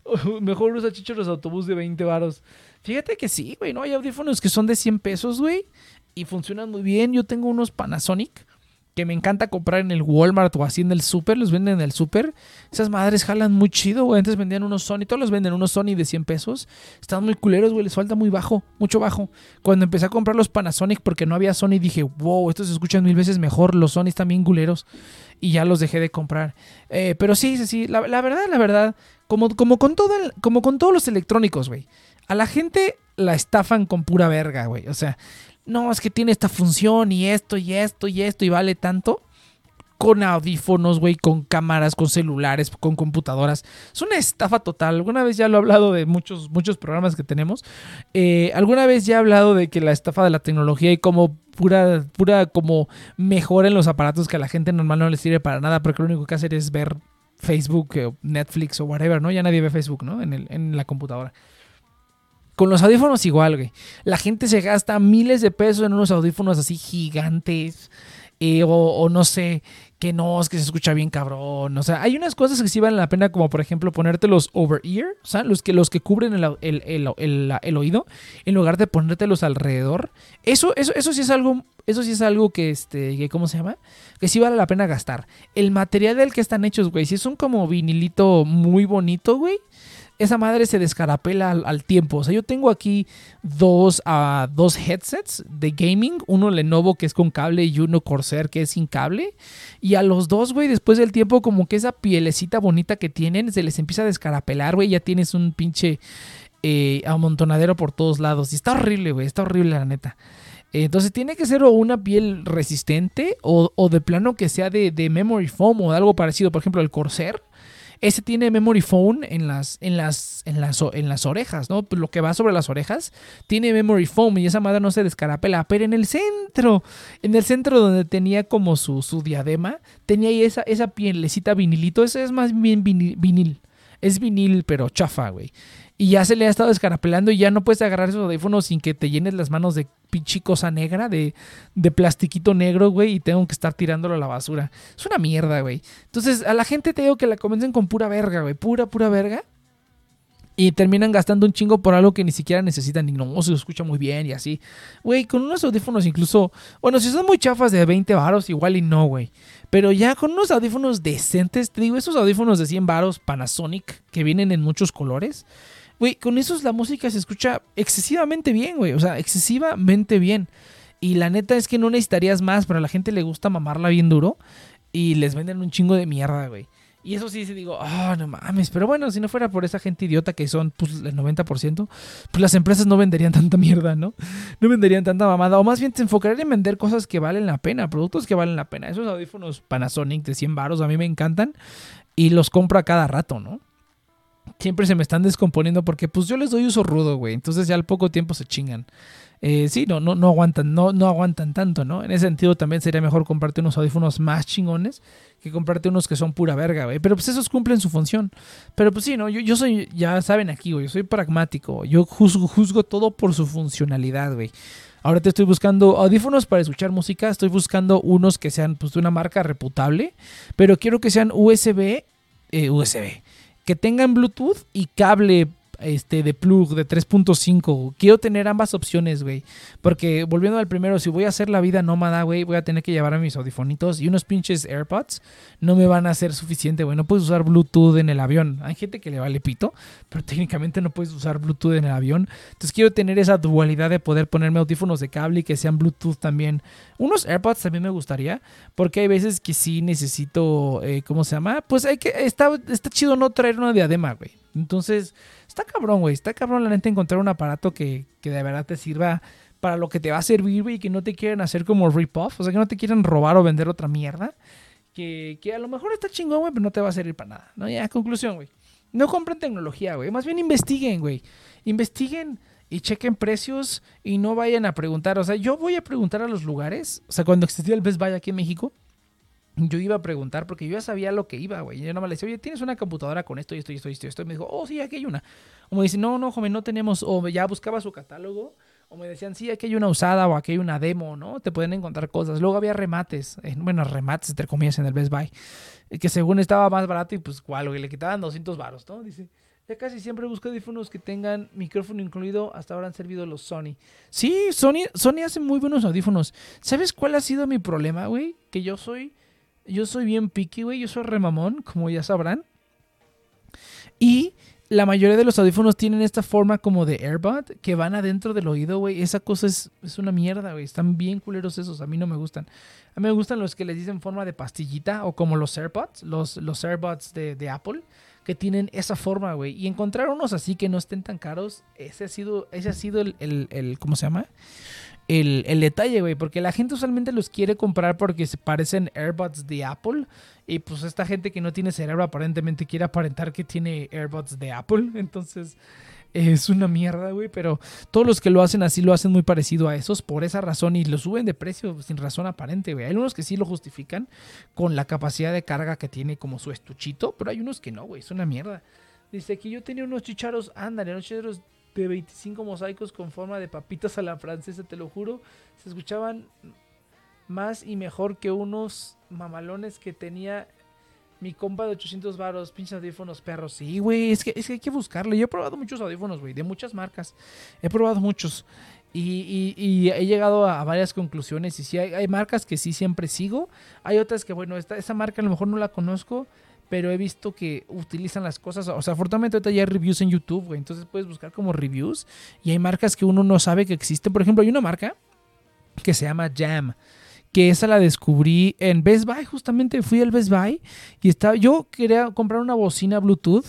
Mejor usa chicho los autobuses de 20 varos. Fíjate que sí, güey, ¿no? Hay audífonos que son de 100 pesos, güey, y funcionan muy bien. Yo tengo unos Panasonic que me encanta comprar en el Walmart o así en el super, los venden en el super. Esas madres jalan muy chido, güey. Antes vendían unos Sony, todos los venden unos Sony de 100 pesos. Están muy culeros, güey, les falta muy bajo, mucho bajo. Cuando empecé a comprar los Panasonic porque no había Sony, dije, wow, estos se escuchan mil veces mejor. Los Sony están bien culeros. Y ya los dejé de comprar. Eh, pero sí, sí, sí, la, verdad, la verdad, como, como, con todo como con todos los electrónicos, güey. A la gente la estafan con pura verga, güey. O sea, no, es que tiene esta función y esto y esto y esto y vale tanto. Con audífonos, güey, con cámaras, con celulares, con computadoras. Es una estafa total. Alguna vez ya lo he hablado de muchos, muchos programas que tenemos. Eh, alguna vez ya he hablado de que la estafa de la tecnología y cómo pura, pura como mejora en los aparatos que a la gente normal no les sirve para nada, porque lo único que hacer es ver Facebook, o Netflix o whatever, ¿no? Ya nadie ve Facebook, ¿no? En, el, en la computadora. Con los audífonos igual, güey. La gente se gasta miles de pesos en unos audífonos así gigantes. Eh, o, no sé, que no, es que se escucha bien cabrón. O sea, hay unas cosas que sí valen la pena, como por ejemplo ponerte los over-ear, o sea, los que, los que cubren el, el, oído, en lugar de ponértelos alrededor. Eso, eso, eso sí es algo, eso sí es algo que, este, que, ¿cómo se llama? Que sí vale la pena gastar. El material del que están hechos, güey, si es un como vinilito muy bonito, güey esa madre se descarapela al, tiempo. O sea, yo tengo aquí dos, uh, dos headsets de gaming, uno Lenovo que es con cable y uno Corsair que es sin cable. Y a los dos, güey, después del tiempo, como que esa pielecita bonita que tienen, se les empieza a descarapelar, güey. Ya tienes un pinche eh, amontonadero por todos lados. Y está horrible, güey, está horrible la neta. Entonces tiene que ser o una piel resistente o, o de plano que sea de, de, memory foam o algo parecido. Por ejemplo, el Corsair ese tiene memory foam en las, en las, en las, en las orejas, ¿no? Lo que va sobre las orejas tiene memory foam y esa madre no se descarapela. Pero en el centro, en el centro donde tenía como su, su diadema, tenía ahí esa, esa pielecita vinilito. Ese es más bien vinil. Es vinil, pero chafa, güey. Y ya se le ha estado descarapelando y ya no puedes agarrar esos audífonos sin que te llenes las manos de pinche cosa negra, de, de plastiquito negro, güey, y tengo que estar tirándolo a la basura. Es una mierda, güey. Entonces, a la gente te digo que la comiencen con pura verga, güey. Pura, pura verga. Y terminan gastando un chingo por algo que ni siquiera necesitan. Y no, se escucha muy bien y así. Güey, con unos audífonos incluso... Bueno, si son muy chafas de 20 varos, igual y no, güey. Pero ya con unos audífonos decentes, te digo, esos audífonos de 100 varos Panasonic que vienen en muchos colores. Güey, con esos la música se escucha excesivamente bien, güey. O sea, excesivamente bien. Y la neta es que no necesitarías más, pero a la gente le gusta mamarla bien duro. Y les venden un chingo de mierda, güey. Y eso sí, se digo, ah, no mames. Pero bueno, si no fuera por esa gente idiota que son pues, el 90%, pues las empresas no venderían tanta mierda, ¿no? No venderían tanta mamada. O más bien te enfocarían en vender cosas que valen la pena, productos que valen la pena. Esos audífonos Panasonic de 100 baros a mí me encantan. y los compro a cada rato, ¿no? Siempre se me están descomponiendo porque pues yo les doy uso rudo, güey. Entonces ya al poco tiempo se chingan. Eh, sí, no, no, no aguantan, no, no aguantan tanto, ¿no? En ese sentido también sería mejor comprarte unos audífonos más chingones que comprarte unos que son pura verga, güey. Pero pues esos cumplen su función. Pero pues sí, ¿no? Yo, yo soy, ya saben aquí, güey, yo soy pragmático. Yo juzgo, todo por su funcionalidad, güey. Ahora te estoy buscando audífonos para escuchar música. Estoy buscando unos que sean pues, de una marca reputable. Pero quiero que sean USB. Eh, USB. Que tengan Bluetooth y cable este, de plug de 3.5. Quiero tener ambas opciones, güey. Porque volviendo al primero, si voy a hacer la vida nómada, güey, voy a tener que llevar a mis audifonitos y unos pinches AirPods no me van a ser suficiente, güey. No puedes usar Bluetooth en el avión. Hay gente que le vale pito, pero técnicamente no puedes usar Bluetooth en el avión. Entonces quiero tener esa dualidad de poder ponerme audífonos de cable y que sean Bluetooth también. Unos AirPods también me gustaría, porque hay veces que sí necesito, eh, ¿cómo se llama? Pues hay que, está, está chido no traer una diadema, güey. Entonces, Está cabrón, güey. Está cabrón la neta encontrar un aparato que, de verdad te sirva para lo que te va a servir, güey, y que no te quieran hacer como rip-off. O sea, que no te quieran robar o vender otra mierda. Que, que a lo mejor está chingón, güey, pero no te va a servir para nada. ¿no? Ya, conclusión, güey. No compren tecnología, güey. Más bien investiguen, güey. Investiguen y chequen precios y no vayan a preguntar. O sea, yo voy a preguntar a los lugares. O sea, cuando existía el Best Buy aquí en México, yo iba a preguntar porque yo ya sabía lo que iba, güey. Yo no me le decía, oye, ¿tienes una computadora con esto y esto y esto y esto? Y me dijo, oh, sí, aquí hay una. O me dice, no, no, joven, no tenemos. O ya buscaba su catálogo. O me decían, sí, aquí hay una usada o aquí hay una demo, ¿no? Te pueden encontrar cosas. Luego había remates, bueno, remates, entre comillas, en el Best Buy. Que según estaba más barato y pues, ¿cuál? Güey, le quitaban 200 baros, ¿no? Dice, ya casi siempre busco audífonos que tengan micrófono incluido. Hasta ahora han servido los Sony. Sí, Sony, Sony hace muy buenos audífonos. ¿Sabes cuál ha sido mi problema, güey? Que yo soy yo soy bien picky, güey. Yo soy remamón, como ya sabrán. Y la mayoría de los audífonos tienen esta forma como de airbud que van adentro del oído, güey. Esa cosa es, es una mierda, güey. Están bien culeros esos. A mí no me gustan. A mí me gustan los que les dicen forma de pastillita o como los AirPods, los, los AirPods de, Apple, que tienen esa forma, güey. Y encontrar unos así que no estén tan caros, ese ha sido, ese ha sido el, el, el ¿cómo se llama? El, detalle, güey, porque la gente usualmente los quiere comprar porque se parecen AirBuds de Apple. Y pues esta gente que no tiene cerebro aparentemente quiere aparentar que tiene AirBuds de Apple. Entonces es una mierda, güey. Pero todos los que lo hacen así lo hacen muy parecido a esos por esa razón y lo suben de precio sin razón aparente, güey. Hay unos que sí lo justifican con la capacidad de carga que tiene como su estuchito, pero hay unos que no, güey. Es una mierda. Dice que yo tenía unos chicharos, ándale, unos chicharos de 25 mosaicos con forma de papitas a la francesa, te lo juro. Se escuchaban más y mejor que unos mamalones que tenía mi compa de 800 varos, pinches audífonos perros. Sí, güey, es que, es que hay que buscarle. Yo he probado muchos audífonos, güey, de muchas marcas. He probado muchos. Y, he llegado a, varias conclusiones. Y sí, hay, marcas que sí siempre sigo. Hay otras que, bueno, esta, esa marca a lo mejor no la conozco pero he visto que utilizan las cosas. O sea, afortunadamente ahorita ya hay reviews en YouTube, güey. Entonces puedes buscar como reviews y hay marcas que uno no sabe que existen. Por ejemplo, hay una marca que se llama Jam que esa la descubrí en Best Buy, justamente fui al Best Buy y estaba, yo quería comprar una bocina Bluetooth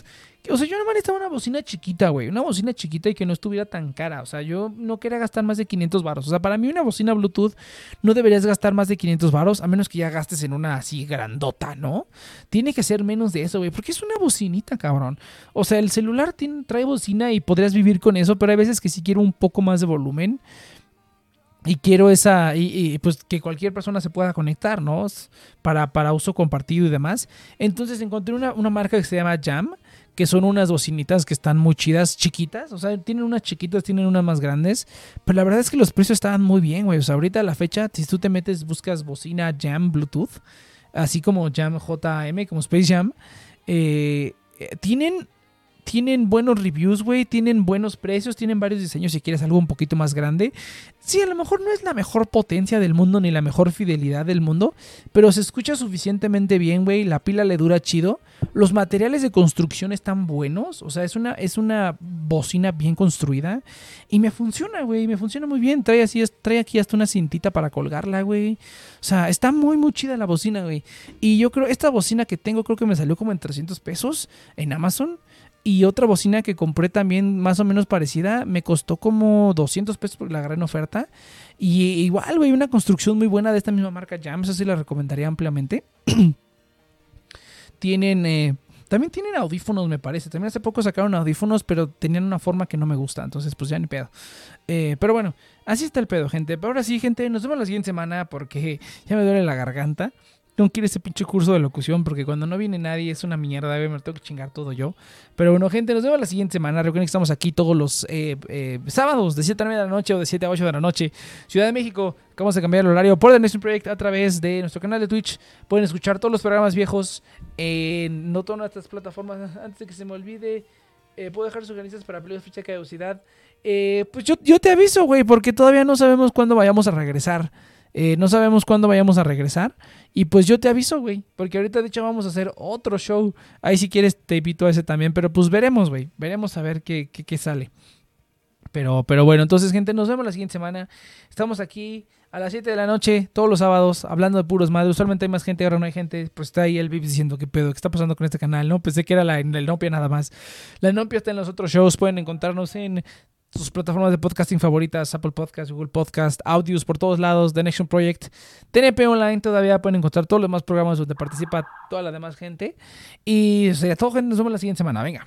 o sea, yo no necesitaba una bocina chiquita, güey. Una bocina chiquita y que no estuviera tan cara. O sea, yo no quería gastar más de 500 baros. O sea, para mí una bocina Bluetooth no deberías gastar más de 500 baros. A menos que ya gastes en una así grandota, ¿no? Tiene que ser menos de eso, güey. Porque es una bocinita, cabrón. O sea, el celular tiene, trae bocina y podrías vivir con eso. Pero hay veces que sí quiero un poco más de volumen. Y quiero esa, y, pues que cualquier persona se pueda conectar, ¿no? Para, para uso compartido y demás. Entonces encontré una, una marca que se llama Jam que son unas bocinitas que están muy chidas, chiquitas. O sea, tienen unas chiquitas, tienen unas más grandes. Pero la verdad es que los precios estaban muy bien, güey. O sea, ahorita a la fecha, si tú te metes, buscas bocina Jam Bluetooth, así como Jam JM, como Space Jam, eh, eh, tienen tienen buenos reviews, güey, tienen buenos precios, tienen varios diseños si quieres algo un poquito más grande. Sí, a lo mejor no es la mejor potencia del mundo ni la mejor fidelidad del mundo, pero se escucha suficientemente bien, güey, la pila le dura chido. Los materiales de construcción están buenos, o sea, es una, es una bocina bien construida y me funciona, güey, me funciona muy bien. Trae, así, trae aquí hasta una cintita para colgarla, güey. O sea, está muy, muy chida la bocina, güey. Y yo creo, esta bocina que tengo creo que me salió como en 300 pesos en Amazon. Y otra bocina que compré también más o menos parecida, me costó como 200 pesos por la gran oferta. Y igual, güey, una construcción muy buena de esta misma marca Jam, esa sí la recomendaría ampliamente. tienen... Eh, también tienen audífonos, me parece. También hace poco sacaron audífonos, pero tenían una forma que no me gusta. Entonces, pues ya ni pedo. Eh, pero bueno, así está el pedo, gente. Pero ahora sí, gente, nos vemos la siguiente semana porque ya me duele la garganta no quiero ese pinche curso de locución porque cuando no viene nadie es una mierda, me tengo que chingar todo yo. Pero bueno, gente, nos vemos la siguiente semana. Recuerden que estamos aquí todos los eh, eh, sábados de 7 a 9 de la noche o de 7 a 8 de la noche. Ciudad de México, acabamos de cambiar el horario por The Nation Project a través de nuestro canal de Twitch. Pueden escuchar todos los programas viejos en no todas nuestras plataformas. Antes de que se me olvide, eh, puedo dejar sugerencias para de ficha de caducidad. pues yo, yo te aviso, güey, porque todavía no sabemos cuándo vayamos a regresar. Eh, no sabemos cuándo vayamos a regresar. Y pues yo te aviso, güey. Porque ahorita de hecho vamos a hacer otro show. Ahí si quieres te invito a ese también. Pero pues veremos, güey. Veremos a ver qué, qué, sale. Pero, pero bueno, entonces gente, nos vemos la siguiente semana. Estamos aquí a las 7 de la noche, todos los sábados, hablando de puros madres. Usualmente hay más gente, ahora no hay gente. Pues está ahí el VIP diciendo qué pedo, qué está pasando con este canal, ¿no? Pensé que era la, el Nopia nada más. La Nopia está en los otros shows. Pueden encontrarnos en sus plataformas de podcasting favoritas, Apple Podcast, Google Podcast, Audios por todos lados, The Nation Project, TNP Online, todavía pueden encontrar todos los demás programas donde participa toda la demás gente. Y sería todo, gente, nos vemos la siguiente semana. Venga.